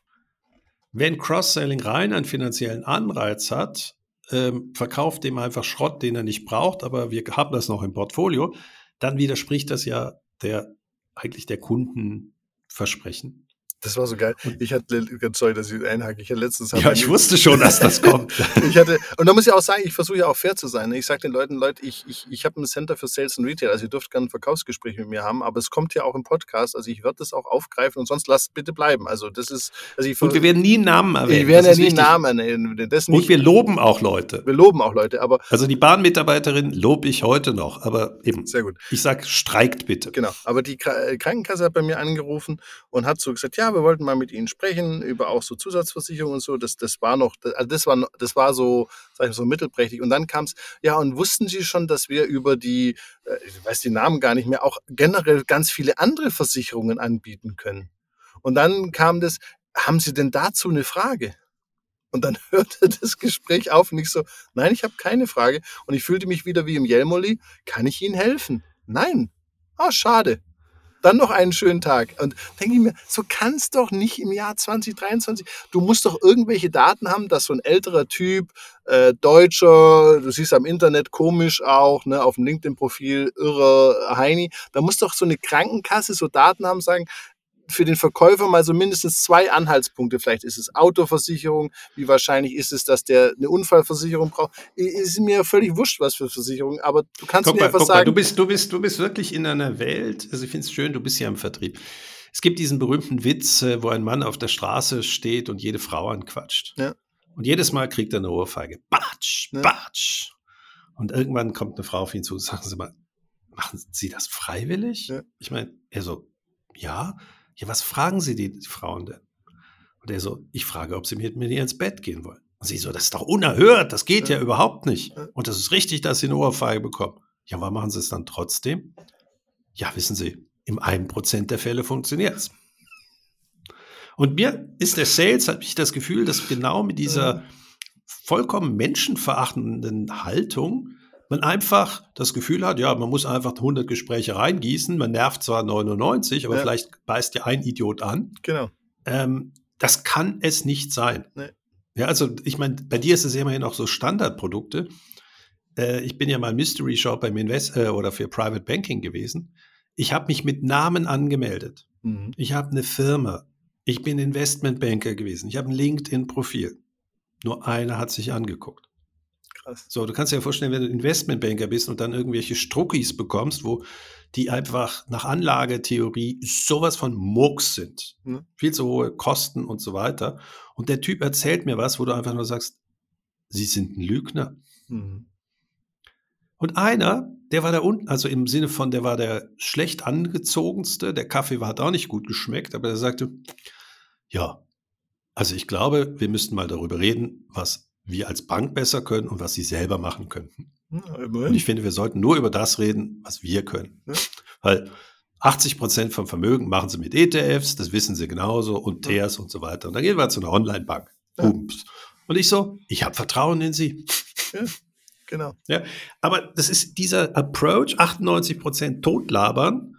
Wenn Cross-Selling rein einen finanziellen Anreiz hat, ähm, verkauft dem einfach Schrott, den er nicht braucht, aber wir haben das noch im Portfolio, dann widerspricht das ja der eigentlich der Kundenversprechen. Das war so geil. Ich hatte, ganz sorry, dass ich einhake, ich hatte letztens... Ja, ich wusste schon, dass das [LAUGHS] kommt. ich hatte, und da muss ich auch sagen, ich versuche ja auch fair zu sein. Ne? Ich sage den Leuten, Leute, ich, ich, ich habe ein Center für Sales und Retail, also ihr dürft gerne ein Verkaufsgespräch mit mir haben, aber es kommt ja auch im Podcast, also ich werde das auch aufgreifen und sonst lasst bitte bleiben. Also das ist... Also ich, und wir werden nie einen Namen erwähnen. Wir werden ja nie einen Namen erwähnen. Das nicht. Und wir loben auch Leute. Wir loben auch Leute, aber... Also die Bahnmitarbeiterin lobe ich heute noch, aber eben... Sehr gut. Ich sage, streikt bitte. Genau, aber die Krankenkasse hat bei mir angerufen und hat so gesagt, ja, wir wollten mal mit Ihnen sprechen, über auch so Zusatzversicherungen und so. Das, das war noch, also das war, das war so, sag ich mal, so mittelprächtig. Und dann kam es, ja, und wussten Sie schon, dass wir über die, äh, ich weiß die Namen gar nicht mehr, auch generell ganz viele andere Versicherungen anbieten können. Und dann kam das, haben Sie denn dazu eine Frage? Und dann [LAUGHS] hörte das Gespräch auf und ich so, nein, ich habe keine Frage. Und ich fühlte mich wieder wie im Jelmoli, kann ich Ihnen helfen? Nein. Ah, oh, schade dann noch einen schönen Tag. Und denke ich mir, so kann es doch nicht im Jahr 2023. Du musst doch irgendwelche Daten haben, dass so ein älterer Typ, äh, Deutscher, du siehst am Internet komisch auch, ne, auf dem LinkedIn-Profil, irre Heini, da muss doch so eine Krankenkasse so Daten haben, sagen, für den Verkäufer mal so mindestens zwei Anhaltspunkte. Vielleicht ist es Autoversicherung. Wie wahrscheinlich ist es, dass der eine Unfallversicherung braucht? Ist mir völlig wurscht, was für Versicherung. Aber du kannst guck mir mal, einfach sagen. Mal, du bist, du bist, du bist wirklich in einer Welt. Also ich finde es schön, du bist ja im Vertrieb. Es gibt diesen berühmten Witz, äh, wo ein Mann auf der Straße steht und jede Frau anquatscht. Ja. Und jedes Mal kriegt er eine Ohrfeige. Batsch, ja. batsch. Und irgendwann kommt eine Frau auf ihn zu und sagt, Sie mal, machen Sie das freiwillig? Ja. Ich meine, er so, ja ja, was fragen Sie die, Frauen denn? Und er so, ich frage, ob sie mit mir ins Bett gehen wollen. Und sie so, das ist doch unerhört, das geht ja, ja überhaupt nicht. Und das ist richtig, dass sie eine Ohrfeige bekommen. Ja, warum machen sie es dann trotzdem? Ja, wissen Sie, im einen Prozent der Fälle funktioniert es. Und mir ist der Sales, habe ich das Gefühl, dass genau mit dieser vollkommen menschenverachtenden Haltung man einfach das Gefühl hat, ja, man muss einfach 100 Gespräche reingießen, man nervt zwar 99, aber ja. vielleicht beißt ja ein Idiot an. Genau. Ähm, das kann es nicht sein. Nee. Ja, also ich meine, bei dir ist es immerhin auch so Standardprodukte. Äh, ich bin ja mal Mystery Shop beim Invest äh, oder für Private Banking gewesen. Ich habe mich mit Namen angemeldet. Mhm. Ich habe eine Firma. Ich bin Investmentbanker gewesen. Ich habe ein LinkedIn-Profil. Nur einer hat sich angeguckt. Krass. So, du kannst dir ja vorstellen, wenn du Investmentbanker bist und dann irgendwelche Struckis bekommst, wo die einfach nach Anlagetheorie sowas von Mucks sind. Mhm. Viel zu hohe Kosten und so weiter. Und der Typ erzählt mir was, wo du einfach nur sagst, sie sind ein Lügner. Mhm. Und einer, der war da unten, also im Sinne von, der war der schlecht angezogenste, der Kaffee hat auch nicht gut geschmeckt, aber er sagte, ja, also ich glaube, wir müssten mal darüber reden, was wir als Bank besser können und was sie selber machen könnten. Ja, und ich finde, wir sollten nur über das reden, was wir können. Ja. Weil 80 Prozent vom Vermögen machen sie mit ETFs, das wissen sie genauso, und TERS und so weiter. Und dann gehen wir zu einer Online-Bank. Und ich so, ich habe Vertrauen in sie. Ja, genau. Ja, aber das ist dieser Approach, 98 Prozent totlabern,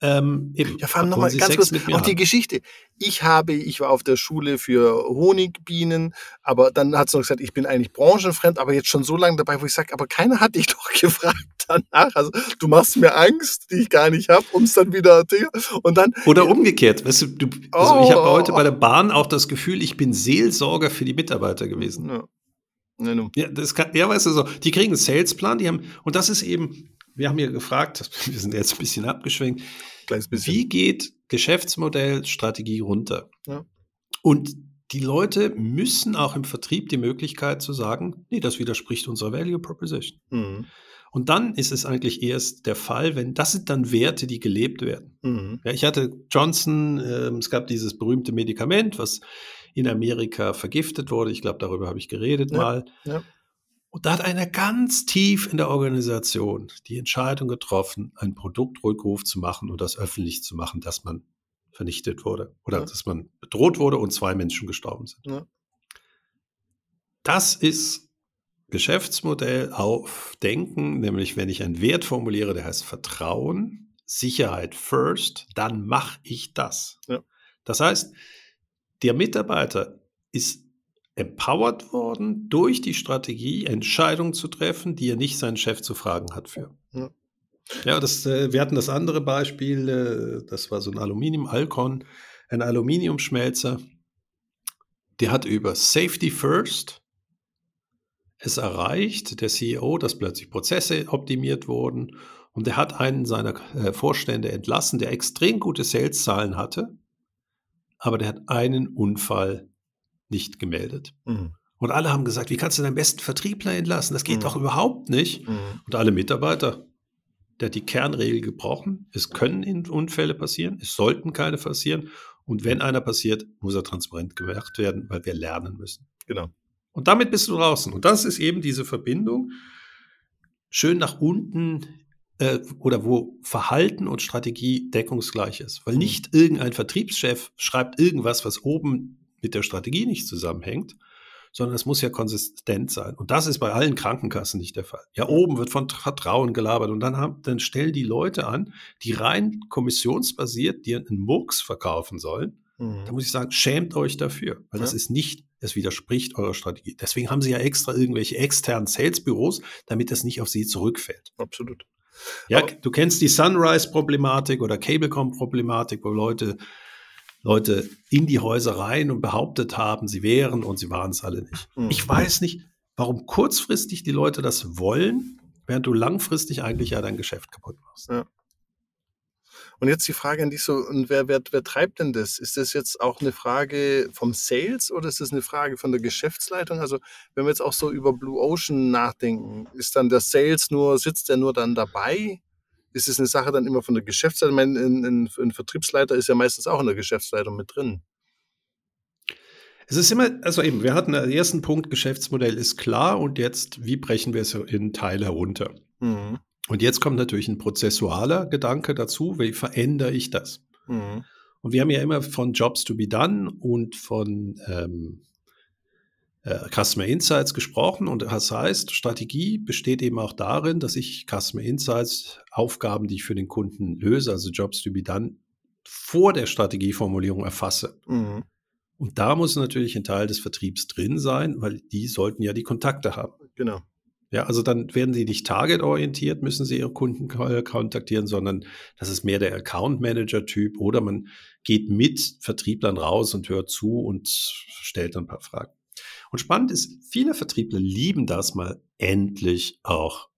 ähm, ja, vor allem nochmal ganz kurz, auch die Geschichte. Ich habe, ich war auf der Schule für Honigbienen, aber dann hat sie noch gesagt, ich bin eigentlich branchenfremd, aber jetzt schon so lange dabei, wo ich sage, aber keiner hat dich [LAUGHS] doch gefragt danach. Also du machst mir Angst, die ich gar nicht habe, um es dann wieder und dann. Oder umgekehrt, weißt du, du also oh, ich habe heute bei der Bahn auch das Gefühl, ich bin Seelsorger für die Mitarbeiter gewesen. Ja. Ja, das kann, ja, weißt du so, die kriegen einen Salesplan, die haben, und das ist eben, wir haben ja gefragt, [LAUGHS] wir sind jetzt ein bisschen abgeschwenkt, bisschen. wie geht Geschäftsmodell, Strategie runter? Ja. Und die Leute müssen auch im Vertrieb die Möglichkeit zu sagen, nee, das widerspricht unserer Value Proposition. Mhm. Und dann ist es eigentlich erst der Fall, wenn das sind dann Werte, die gelebt werden. Mhm. Ja, ich hatte Johnson, äh, es gab dieses berühmte Medikament, was in Amerika vergiftet wurde. Ich glaube, darüber habe ich geredet ja, mal. Ja. Und da hat einer ganz tief in der Organisation die Entscheidung getroffen, einen Produktrückruf zu machen und das öffentlich zu machen, dass man vernichtet wurde oder ja. dass man bedroht wurde und zwei Menschen gestorben sind. Ja. Das ist Geschäftsmodell auf Denken, nämlich wenn ich einen Wert formuliere, der heißt Vertrauen, Sicherheit first, dann mache ich das. Ja. Das heißt, der Mitarbeiter ist empowered worden, durch die Strategie Entscheidungen zu treffen, die er nicht seinen Chef zu fragen hat für. Ja, ja das, äh, wir hatten das andere Beispiel, äh, das war so ein Aluminium, Alcon, ein Aluminiumschmelzer, der hat über Safety First es erreicht, der CEO, dass plötzlich Prozesse optimiert wurden. Und er hat einen seiner äh, Vorstände entlassen, der extrem gute Sales-Zahlen hatte, aber der hat einen Unfall nicht gemeldet. Mhm. Und alle haben gesagt, wie kannst du deinen besten Vertriebler entlassen? Das geht mhm. doch überhaupt nicht. Mhm. Und alle Mitarbeiter, der hat die Kernregel gebrochen. Es können Unfälle passieren, es sollten keine passieren. Und wenn einer passiert, muss er transparent gemacht werden, weil wir lernen müssen. Genau. Und damit bist du draußen. Und das ist eben diese Verbindung, schön nach unten äh, oder wo Verhalten und Strategie deckungsgleich ist. Weil mhm. nicht irgendein Vertriebschef schreibt irgendwas, was oben mit der Strategie nicht zusammenhängt, sondern es muss ja konsistent sein. Und das ist bei allen Krankenkassen nicht der Fall. Ja, oben wird von Vertrauen gelabert und dann, haben, dann stellen die Leute an, die rein kommissionsbasiert dir einen Murks verkaufen sollen. Mhm. Da muss ich sagen, schämt euch dafür, weil ja. das ist nicht, es widerspricht eurer Strategie. Deswegen haben sie ja extra irgendwelche externen Salesbüros, damit das nicht auf sie zurückfällt. Absolut. Ja, Aber du kennst die Sunrise-Problematik oder Cablecom-Problematik, wo Leute Leute in die Häuser rein und behauptet haben, sie wären und sie waren es alle nicht. Mhm. Ich weiß nicht, warum kurzfristig die Leute das wollen, während du langfristig eigentlich ja dein Geschäft kaputt machst. Ja. Und jetzt die Frage an dich so, und wer, wer, wer treibt denn das? Ist das jetzt auch eine Frage vom Sales oder ist das eine Frage von der Geschäftsleitung? Also wenn wir jetzt auch so über Blue Ocean nachdenken, ist dann der Sales nur, sitzt der nur dann dabei? Ist es eine Sache dann immer von der Geschäftsleitung? Ein, ein, ein Vertriebsleiter ist ja meistens auch in der Geschäftsleitung mit drin. Es ist immer, also eben, wir hatten den ersten Punkt, Geschäftsmodell ist klar und jetzt, wie brechen wir es in Teile herunter? Mhm. Und jetzt kommt natürlich ein prozessualer Gedanke dazu, wie verändere ich das? Mhm. Und wir haben ja immer von Jobs to be done und von ähm, äh, Customer Insights gesprochen und das heißt, Strategie besteht eben auch darin, dass ich Customer Insights, Aufgaben, die ich für den Kunden löse, also Jobs to be done, vor der Strategieformulierung erfasse. Mhm. Und da muss natürlich ein Teil des Vertriebs drin sein, weil die sollten ja die Kontakte haben. Genau. Ja, also dann werden sie nicht targetorientiert, müssen sie ihre Kunden kontaktieren, sondern das ist mehr der Account Manager Typ oder man geht mit Vertrieblern raus und hört zu und stellt dann ein paar Fragen. Und spannend ist, viele Vertriebler lieben das mal endlich auch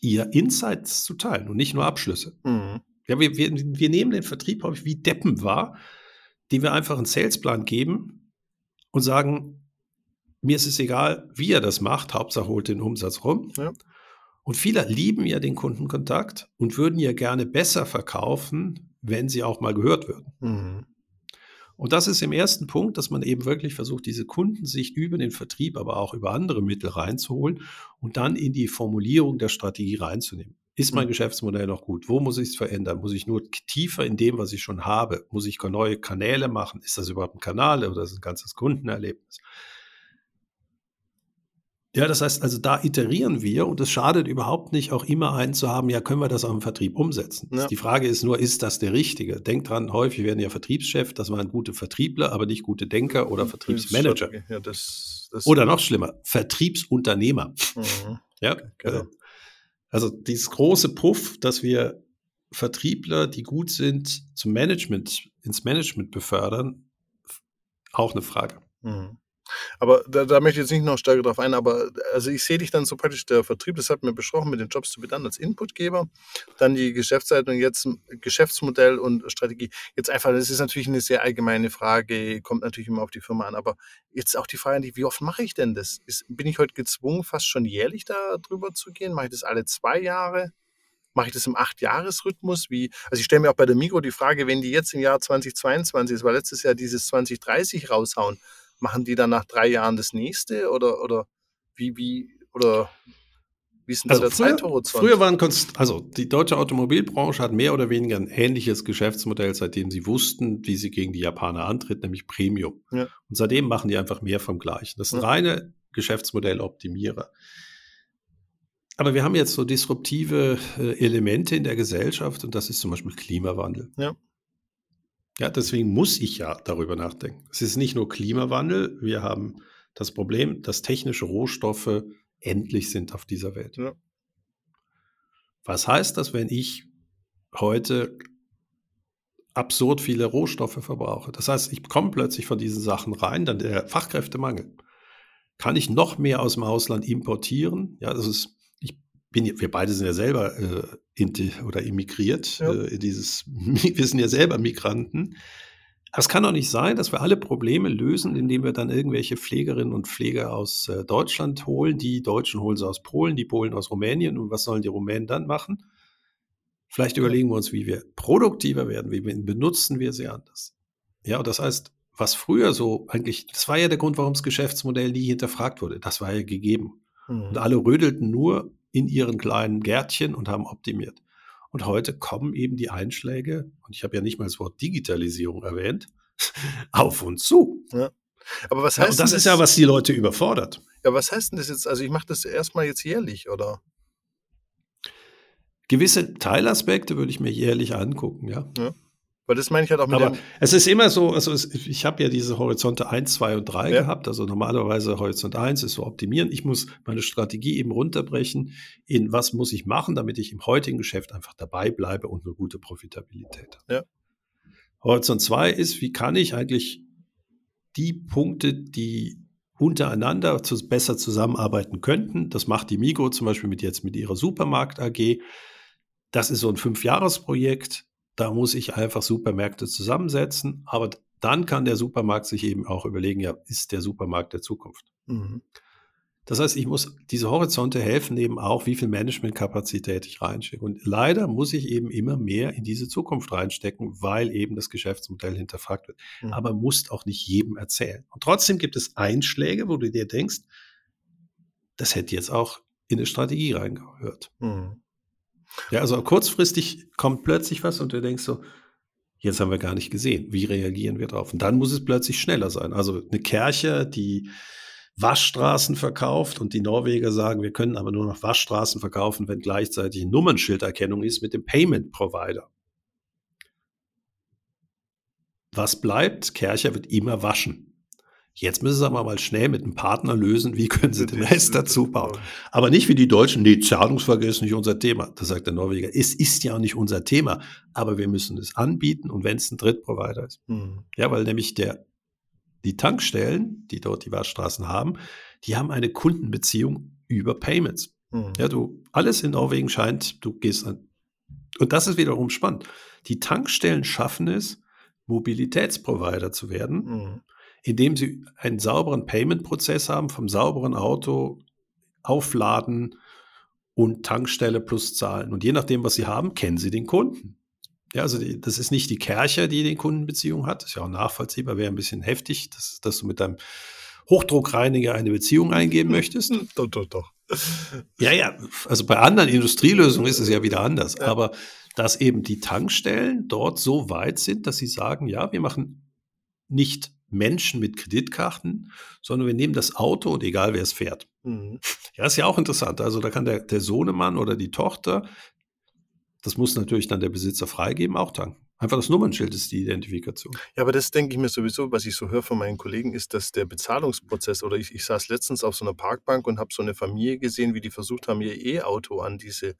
ihr Insights zu teilen und nicht nur Abschlüsse. Mhm. Ja, wir, wir, wir nehmen den Vertrieb häufig wie Deppen wahr, dem wir einfach einen Salesplan geben und sagen, mir ist es egal, wie er das macht, Hauptsache holt den Umsatz rum. Ja. Und viele lieben ja den Kundenkontakt und würden ja gerne besser verkaufen, wenn sie auch mal gehört würden. Mhm. Und das ist im ersten Punkt, dass man eben wirklich versucht, diese Kundensicht über den Vertrieb, aber auch über andere Mittel reinzuholen und dann in die Formulierung der Strategie reinzunehmen. Ist mein mhm. Geschäftsmodell noch gut? Wo muss ich es verändern? Muss ich nur tiefer in dem, was ich schon habe? Muss ich neue Kanäle machen? Ist das überhaupt ein Kanal oder ist das ein ganzes Kundenerlebnis? Ja, das heißt also, da iterieren wir und es schadet überhaupt nicht, auch immer einen zu haben, ja, können wir das auch im Vertrieb umsetzen? Ja. Die Frage ist nur, ist das der Richtige? Denkt dran, häufig werden ja Vertriebschef, das waren gute Vertriebler, aber nicht gute Denker oder Vertriebsmanager. Ja, das, das oder noch schlimmer, Vertriebsunternehmer. Mhm. [LAUGHS] Ja, genau. Also dieses große Puff, dass wir Vertriebler, die gut sind, zum Management, ins Management befördern, auch eine Frage. Mhm. Aber da, da, möchte ich jetzt nicht noch stärker drauf ein, aber also ich sehe dich dann so praktisch der Vertrieb, das hat mir besprochen mit den Jobs zu bedanken als Inputgeber, dann die Geschäftsleitung, jetzt Geschäftsmodell und Strategie. Jetzt einfach, das ist natürlich eine sehr allgemeine Frage, kommt natürlich immer auf die Firma an, aber jetzt auch die Frage, wie oft mache ich denn das? Ist, bin ich heute gezwungen, fast schon jährlich da drüber zu gehen? Mache ich das alle zwei Jahre? Mache ich das im Acht-Jahres-Rhythmus? Also ich stelle mir auch bei der Mikro die Frage, wenn die jetzt im Jahr 2022, das war letztes Jahr dieses 2030 raushauen, machen die dann nach drei Jahren das nächste oder, oder wie, wie, oder wie ist denn also der früher, Zeithorizont? Früher waren, also die deutsche Automobilbranche hat mehr oder weniger ein ähnliches Geschäftsmodell, seitdem sie wussten, wie sie gegen die Japaner antritt, nämlich Premium. Ja. Und seitdem machen die einfach mehr vom Gleichen. Das ist ja. reine Geschäftsmodell-Optimierer. Aber wir haben jetzt so disruptive äh, Elemente in der Gesellschaft und das ist zum Beispiel Klimawandel. Ja. Ja, deswegen muss ich ja darüber nachdenken. Es ist nicht nur Klimawandel, wir haben das Problem, dass technische Rohstoffe endlich sind auf dieser Welt. Ja. Was heißt das, wenn ich heute absurd viele Rohstoffe verbrauche? Das heißt, ich komme plötzlich von diesen Sachen rein, dann der Fachkräftemangel. Kann ich noch mehr aus dem Ausland importieren? Ja, das ist bin, wir beide sind ja selber äh, in, oder immigriert ja. äh, dieses, [LAUGHS] wir sind ja selber Migranten. Aber es kann doch nicht sein, dass wir alle Probleme lösen, indem wir dann irgendwelche Pflegerinnen und Pfleger aus äh, Deutschland holen. Die Deutschen holen sie aus Polen, die Polen aus Rumänien. Und was sollen die Rumänen dann machen? Vielleicht überlegen wir uns, wie wir produktiver werden, wie benutzen wir sie anders. Ja, und das heißt, was früher so eigentlich, das war ja der Grund, warum das Geschäftsmodell nie hinterfragt wurde. Das war ja gegeben. Mhm. Und alle rödelten nur in ihren kleinen Gärtchen und haben optimiert. Und heute kommen eben die Einschläge, und ich habe ja nicht mal das Wort Digitalisierung erwähnt, [LAUGHS] auf uns zu. Ja. Aber was heißt ja, und das, das ist ja, was die Leute überfordert. Ja, was heißt denn das jetzt? Also ich mache das erstmal jetzt jährlich, oder? Gewisse Teilaspekte würde ich mir jährlich angucken, ja. ja. Weil das meine ich halt auch mit Aber es ist immer so, also es, ich habe ja diese Horizonte 1, 2 und 3 ja. gehabt. Also normalerweise Horizont 1 ist so optimieren. Ich muss meine Strategie eben runterbrechen in was muss ich machen, damit ich im heutigen Geschäft einfach dabei bleibe und eine gute Profitabilität habe. Ja. Horizont 2 ist, wie kann ich eigentlich die Punkte, die untereinander zu, besser zusammenarbeiten könnten. Das macht die Migo zum Beispiel mit jetzt mit ihrer Supermarkt AG. Das ist so ein Fünfjahresprojekt da muss ich einfach Supermärkte zusammensetzen. Aber dann kann der Supermarkt sich eben auch überlegen, ja, ist der Supermarkt der Zukunft? Mhm. Das heißt, ich muss diese Horizonte helfen eben auch, wie viel Managementkapazität ich reinstecke. Und leider muss ich eben immer mehr in diese Zukunft reinstecken, weil eben das Geschäftsmodell hinterfragt wird. Mhm. Aber muss auch nicht jedem erzählen. Und trotzdem gibt es Einschläge, wo du dir denkst, das hätte jetzt auch in eine Strategie reingehört. Mhm. Ja, also kurzfristig kommt plötzlich was und du denkst so, jetzt haben wir gar nicht gesehen. Wie reagieren wir drauf? Und dann muss es plötzlich schneller sein. Also eine Kercher, die Waschstraßen verkauft und die Norweger sagen, wir können aber nur noch Waschstraßen verkaufen, wenn gleichzeitig Nummernschilderkennung ist mit dem Payment Provider. Was bleibt? Kercher wird immer waschen. Jetzt müssen sie aber mal schnell mit einem Partner lösen, wie können sie den Rest dazu bauen. Aber nicht wie die Deutschen, nee, Zahlungsverkehr ist nicht unser Thema. Da sagt der Norweger, es ist ja auch nicht unser Thema, aber wir müssen es anbieten und wenn es ein Drittprovider ist. Mhm. Ja, weil nämlich der, die Tankstellen, die dort die Waschstraßen haben, die haben eine Kundenbeziehung über Payments. Mhm. Ja, du, alles in Norwegen scheint, du gehst an. Und das ist wiederum spannend. Die Tankstellen schaffen es, Mobilitätsprovider zu werden. Mhm indem sie einen sauberen Payment-Prozess haben, vom sauberen Auto aufladen und Tankstelle plus zahlen. Und je nachdem, was sie haben, kennen sie den Kunden. Ja, also die, das ist nicht die Kerche, die den Kundenbeziehung hat. Das ist ja auch nachvollziehbar, wäre ein bisschen heftig, dass, dass du mit deinem Hochdruckreiniger eine Beziehung eingehen möchtest. [LAUGHS] doch, doch, doch. Ja, ja, also bei anderen Industrielösungen ist es ja wieder anders. Ja. Aber dass eben die Tankstellen dort so weit sind, dass sie sagen, ja, wir machen nicht Menschen mit Kreditkarten, sondern wir nehmen das Auto und egal wer es fährt. Mhm. Ja, ist ja auch interessant. Also da kann der, der Sohnemann oder die Tochter, das muss natürlich dann der Besitzer freigeben, auch tanken. Einfach das Nummernschild ist die Identifikation. Ja, aber das denke ich mir sowieso, was ich so höre von meinen Kollegen, ist, dass der Bezahlungsprozess, oder ich, ich saß letztens auf so einer Parkbank und habe so eine Familie gesehen, wie die versucht haben, ihr E-Auto an diese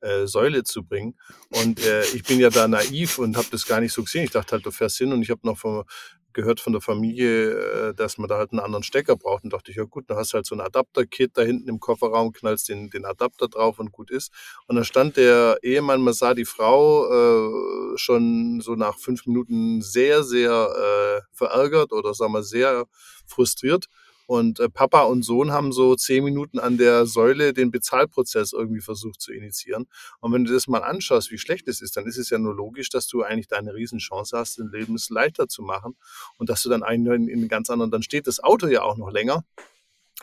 äh, Säule zu bringen. Und äh, ich bin ja da naiv und habe das gar nicht so gesehen. Ich dachte halt, du fährst hin und ich habe noch von, gehört von der Familie, äh, dass man da halt einen anderen Stecker braucht. Und dachte ich, ja gut, dann hast du halt so ein Adapter-Kit da hinten im Kofferraum, knallst den, den Adapter drauf und gut ist. Und dann stand der Ehemann, man sah die Frau äh, schon so nach fünf Minuten sehr, sehr äh, verärgert oder sagen wir sehr frustriert und äh, Papa und Sohn haben so zehn Minuten an der Säule den Bezahlprozess irgendwie versucht zu initiieren. Und wenn du das mal anschaust, wie schlecht es ist, dann ist es ja nur logisch, dass du eigentlich deine Riesenchance hast, den Leben leichter zu machen. Und dass du dann eigentlich in, ganz anderen, dann steht das Auto ja auch noch länger.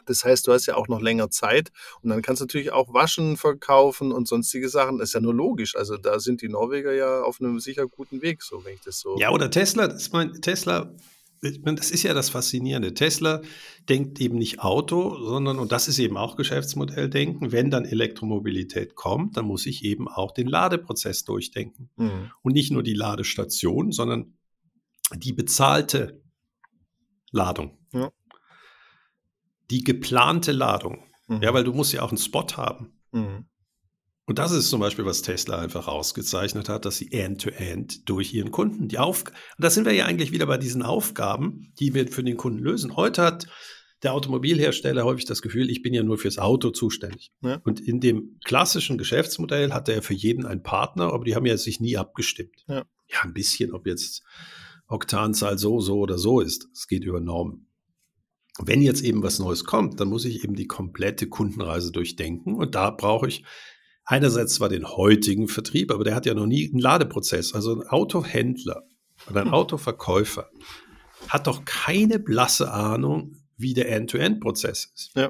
Das heißt, du hast ja auch noch länger Zeit und dann kannst du natürlich auch waschen, verkaufen und sonstige Sachen. Das ist ja nur logisch. Also da sind die Norweger ja auf einem sicher guten Weg, so wenn ich das so. Ja, oder Tesla, das mein, Tesla das ist ja das Faszinierende. Tesla denkt eben nicht Auto, sondern, und das ist eben auch Geschäftsmodelldenken, wenn dann Elektromobilität kommt, dann muss ich eben auch den Ladeprozess durchdenken. Mhm. Und nicht nur die Ladestation, sondern die bezahlte Ladung. Ja. Die geplante Ladung. Mhm. Ja, weil du musst ja auch einen Spot haben. Mhm. Und das ist zum Beispiel, was Tesla einfach ausgezeichnet hat, dass sie end-to-end -End durch ihren Kunden die Aufgaben, und da sind wir ja eigentlich wieder bei diesen Aufgaben, die wir für den Kunden lösen. Heute hat der Automobilhersteller häufig das Gefühl, ich bin ja nur fürs Auto zuständig. Ja. Und in dem klassischen Geschäftsmodell hat er für jeden einen Partner, aber die haben ja sich nie abgestimmt. Ja, ja ein bisschen, ob jetzt Oktanzahl so, so oder so ist. Es geht über Normen. Wenn jetzt eben was Neues kommt, dann muss ich eben die komplette Kundenreise durchdenken und da brauche ich einerseits zwar den heutigen Vertrieb, aber der hat ja noch nie einen Ladeprozess. Also ein Autohändler oder ein hm. Autoverkäufer hat doch keine blasse Ahnung, wie der End-to-End-Prozess ist. Ja.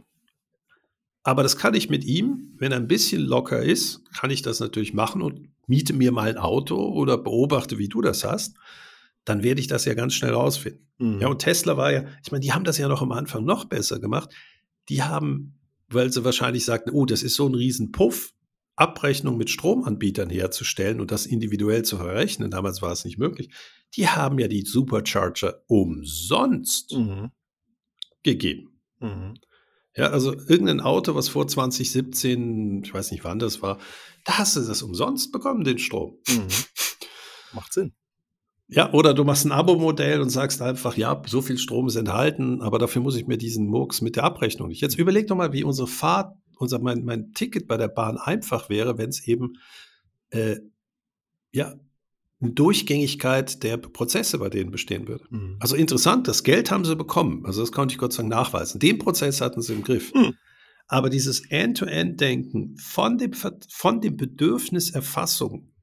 Aber das kann ich mit ihm, wenn er ein bisschen locker ist, kann ich das natürlich machen und miete mir mal ein Auto oder beobachte, wie du das hast. Dann werde ich das ja ganz schnell rausfinden. Mhm. Ja, und Tesla war ja, ich meine, die haben das ja noch am Anfang noch besser gemacht. Die haben, weil sie wahrscheinlich sagten, oh, das ist so ein Riesenpuff, Abrechnung mit Stromanbietern herzustellen und das individuell zu verrechnen, damals war es nicht möglich, die haben ja die Supercharger umsonst mhm. gegeben. Mhm. Ja, also irgendein Auto, was vor 2017, ich weiß nicht wann das war, da hast du das umsonst bekommen, den Strom. Mhm. [LAUGHS] Macht Sinn. Ja, oder du machst ein Abo-Modell und sagst einfach, ja, so viel Strom ist enthalten, aber dafür muss ich mir diesen Murks mit der Abrechnung nicht. Jetzt überleg doch mal, wie unsere Fahrt unser, mein, mein Ticket bei der Bahn einfach wäre, wenn es eben äh, ja, eine Durchgängigkeit der Prozesse bei denen bestehen würde. Mhm. Also interessant, das Geld haben sie bekommen. Also das konnte ich Gott sei Dank nachweisen. Den Prozess hatten sie im Griff. Mhm. Aber dieses End-to-End-Denken von dem, von dem Bedürfniserfassung,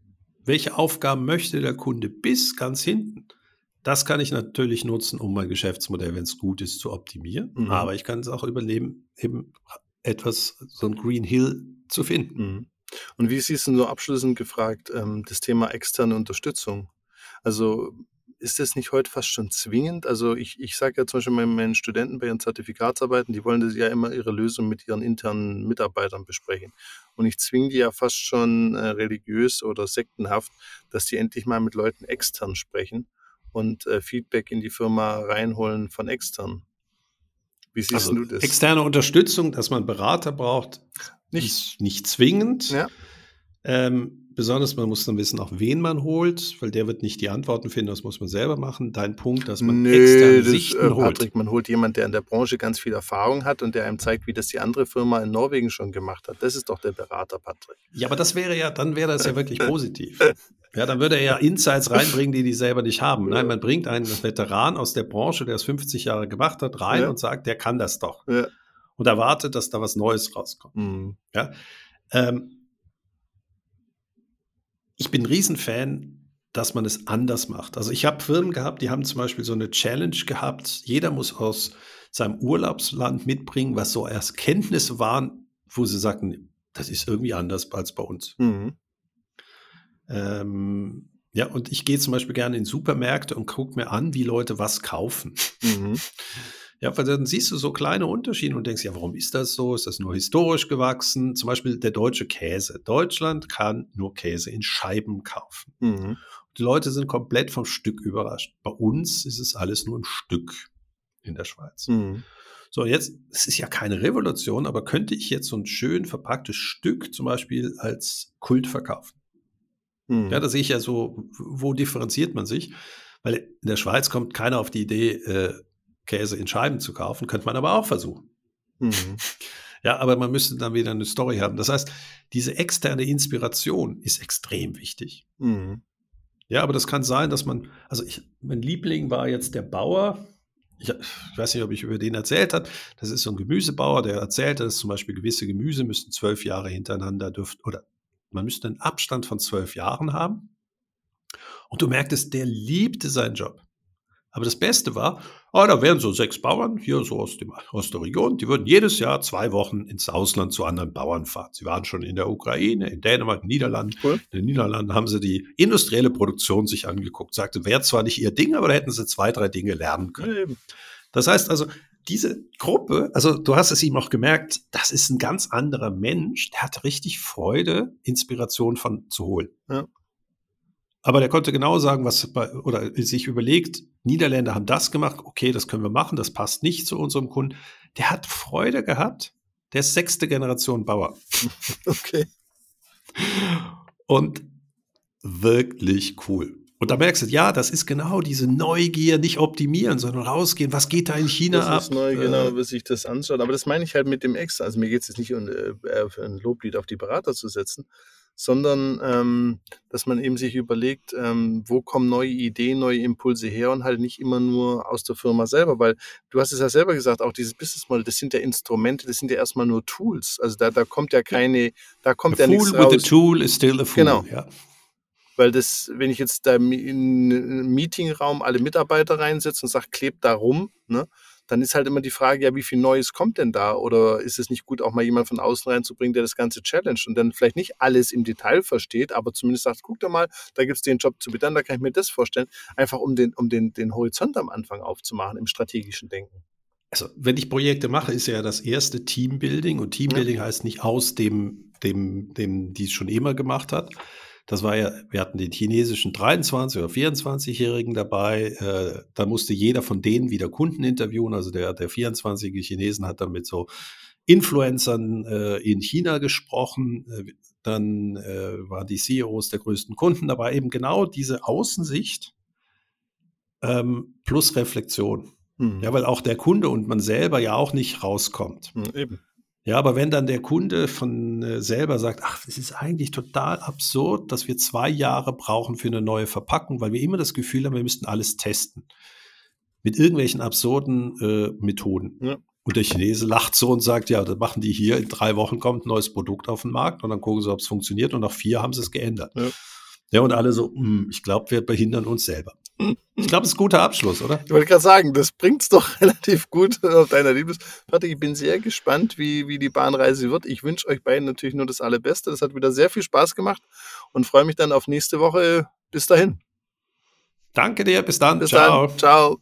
welche Aufgaben möchte der Kunde bis ganz hinten, das kann ich natürlich nutzen, um mein Geschäftsmodell, wenn es gut ist, zu optimieren. Mhm. Aber ich kann es auch übernehmen, eben etwas, so ein Green Hill zu finden. Mhm. Und wie siehst du so abschließend gefragt, ähm, das Thema externe Unterstützung? Also ist das nicht heute fast schon zwingend? Also ich, ich sage ja zum Beispiel meinen, meinen Studenten bei ihren Zertifikatsarbeiten, die wollen das ja immer ihre Lösung mit ihren internen Mitarbeitern besprechen. Und ich zwinge die ja fast schon äh, religiös oder sektenhaft, dass die endlich mal mit Leuten extern sprechen und äh, Feedback in die Firma reinholen von extern. Wie siehst also, du das? Externe Unterstützung, dass man Berater braucht, nicht, ist nicht zwingend. Ja. Ähm, besonders, man muss dann wissen, auch wen man holt, weil der wird nicht die Antworten finden, das muss man selber machen. Dein Punkt, dass man Nö, externe das, Sichten äh, holt. Patrick, man holt jemanden, der in der Branche ganz viel Erfahrung hat und der einem zeigt, wie das die andere Firma in Norwegen schon gemacht hat. Das ist doch der Berater, Patrick. Ja, aber das wäre ja, dann wäre das ja wirklich [LAUGHS] positiv. Ja, dann würde er ja Insights reinbringen, die die selber nicht haben. Nein, man bringt einen Veteran aus der Branche, der es 50 Jahre gemacht hat, rein ja. und sagt, der kann das doch. Ja. Und erwartet, dass da was Neues rauskommt. Mhm. Ja. Ähm, ich bin ein Riesenfan, dass man es anders macht. Also ich habe Firmen gehabt, die haben zum Beispiel so eine Challenge gehabt. Jeder muss aus seinem Urlaubsland mitbringen, was so erst Kenntnisse waren, wo sie sagten, das ist irgendwie anders als bei uns. Mhm. Ähm, ja, und ich gehe zum Beispiel gerne in Supermärkte und gucke mir an, wie Leute was kaufen. Mhm. [LAUGHS] Ja, weil dann siehst du so kleine Unterschiede und denkst, ja, warum ist das so? Ist das nur historisch gewachsen? Zum Beispiel der deutsche Käse. Deutschland kann nur Käse in Scheiben kaufen. Mhm. Die Leute sind komplett vom Stück überrascht. Bei uns ist es alles nur ein Stück in der Schweiz. Mhm. So, jetzt, es ist ja keine Revolution, aber könnte ich jetzt so ein schön verpacktes Stück zum Beispiel als Kult verkaufen? Mhm. Ja, da sehe ich ja so, wo differenziert man sich? Weil in der Schweiz kommt keiner auf die Idee, äh, Käse in Scheiben zu kaufen, könnte man aber auch versuchen. Mhm. Ja, aber man müsste dann wieder eine Story haben. Das heißt, diese externe Inspiration ist extrem wichtig. Mhm. Ja, aber das kann sein, dass man, also ich, mein Liebling war jetzt der Bauer. Ich, ich weiß nicht, ob ich über den erzählt habe. Das ist so ein Gemüsebauer, der erzählt, dass zum Beispiel gewisse Gemüse müssten zwölf Jahre hintereinander dürfen, oder man müsste einen Abstand von zwölf Jahren haben. Und du merktest, der liebte seinen Job. Aber das Beste war, oh, da wären so sechs Bauern hier so aus, dem, aus der Region, die würden jedes Jahr zwei Wochen ins Ausland zu anderen Bauern fahren. Sie waren schon in der Ukraine, in Dänemark, in Niederlanden. Cool. In den Niederlanden haben sie die industrielle Produktion sich angeguckt. Sagte, wäre zwar nicht ihr Ding, aber da hätten sie zwei, drei Dinge lernen können. Das heißt also, diese Gruppe, also du hast es ihm auch gemerkt, das ist ein ganz anderer Mensch, der hat richtig Freude, Inspiration von zu holen. Ja. Aber der konnte genau sagen, was bei, oder sich überlegt, Niederländer haben das gemacht, okay, das können wir machen, das passt nicht zu unserem Kunden. Der hat Freude gehabt. Der ist sechste Generation Bauer. [LAUGHS] Okay. Und wirklich cool. Und da merkst du, ja, das ist genau diese Neugier, nicht optimieren, sondern rausgehen. Was geht da in China das ab? Das ist neu, genau, äh, wie sich das anschaut. Aber das meine ich halt mit dem Extra. Also mir geht es jetzt nicht um äh, ein Loblied auf die Berater zu setzen, sondern ähm, dass man eben sich überlegt, ähm, wo kommen neue Ideen, neue Impulse her und halt nicht immer nur aus der Firma selber, weil du hast es ja selber gesagt, auch dieses Business Model, das sind ja Instrumente, das sind ja erstmal nur Tools. Also da, da kommt ja keine, da kommt a ja nichts raus. with a tool is still a fool. Genau. Ja. Weil das, wenn ich jetzt da in einen Meetingraum alle Mitarbeiter reinsetze und sage, klebt da rum, ne, dann ist halt immer die Frage, ja, wie viel Neues kommt denn da? Oder ist es nicht gut, auch mal jemand von außen reinzubringen, der das Ganze challenge und dann vielleicht nicht alles im Detail versteht, aber zumindest sagt, guck doch mal, da gibt es den Job zu bedanken, da kann ich mir das vorstellen, einfach um den, um den, den Horizont am Anfang aufzumachen im strategischen Denken. Also, wenn ich Projekte mache, ist ja das erste Teambuilding und Teambuilding ja. heißt nicht aus dem, dem, dem, die es schon immer gemacht hat, das war ja, wir hatten den chinesischen 23- oder 24-Jährigen dabei. Äh, da musste jeder von denen wieder Kunden interviewen. Also der, der 24-jährige Chinesen hat dann mit so Influencern äh, in China gesprochen. Äh, dann äh, waren die CEOs der größten Kunden dabei. Eben genau diese Außensicht ähm, plus Reflexion. Mhm. Ja, weil auch der Kunde und man selber ja auch nicht rauskommt. Mhm, eben. Ja, aber wenn dann der Kunde von äh, selber sagt, ach, es ist eigentlich total absurd, dass wir zwei Jahre brauchen für eine neue Verpackung, weil wir immer das Gefühl haben, wir müssten alles testen. Mit irgendwelchen absurden äh, Methoden. Ja. Und der Chinese lacht so und sagt, ja, das machen die hier, in drei Wochen kommt ein neues Produkt auf den Markt und dann gucken sie, ob es funktioniert und nach vier haben sie es geändert. Ja. Ja, und alle so, hm, ich glaube, wir behindern uns selber. Ich glaube, es ist ein guter Abschluss, oder? Ich wollte gerade sagen, das bringt es doch [LAUGHS] relativ gut auf deiner Liebesparty. Ich bin sehr gespannt, wie, wie die Bahnreise wird. Ich wünsche euch beiden natürlich nur das Allerbeste. Das hat wieder sehr viel Spaß gemacht und freue mich dann auf nächste Woche. Bis dahin. Danke dir, bis dann. Bis Ciao. Dann. Ciao.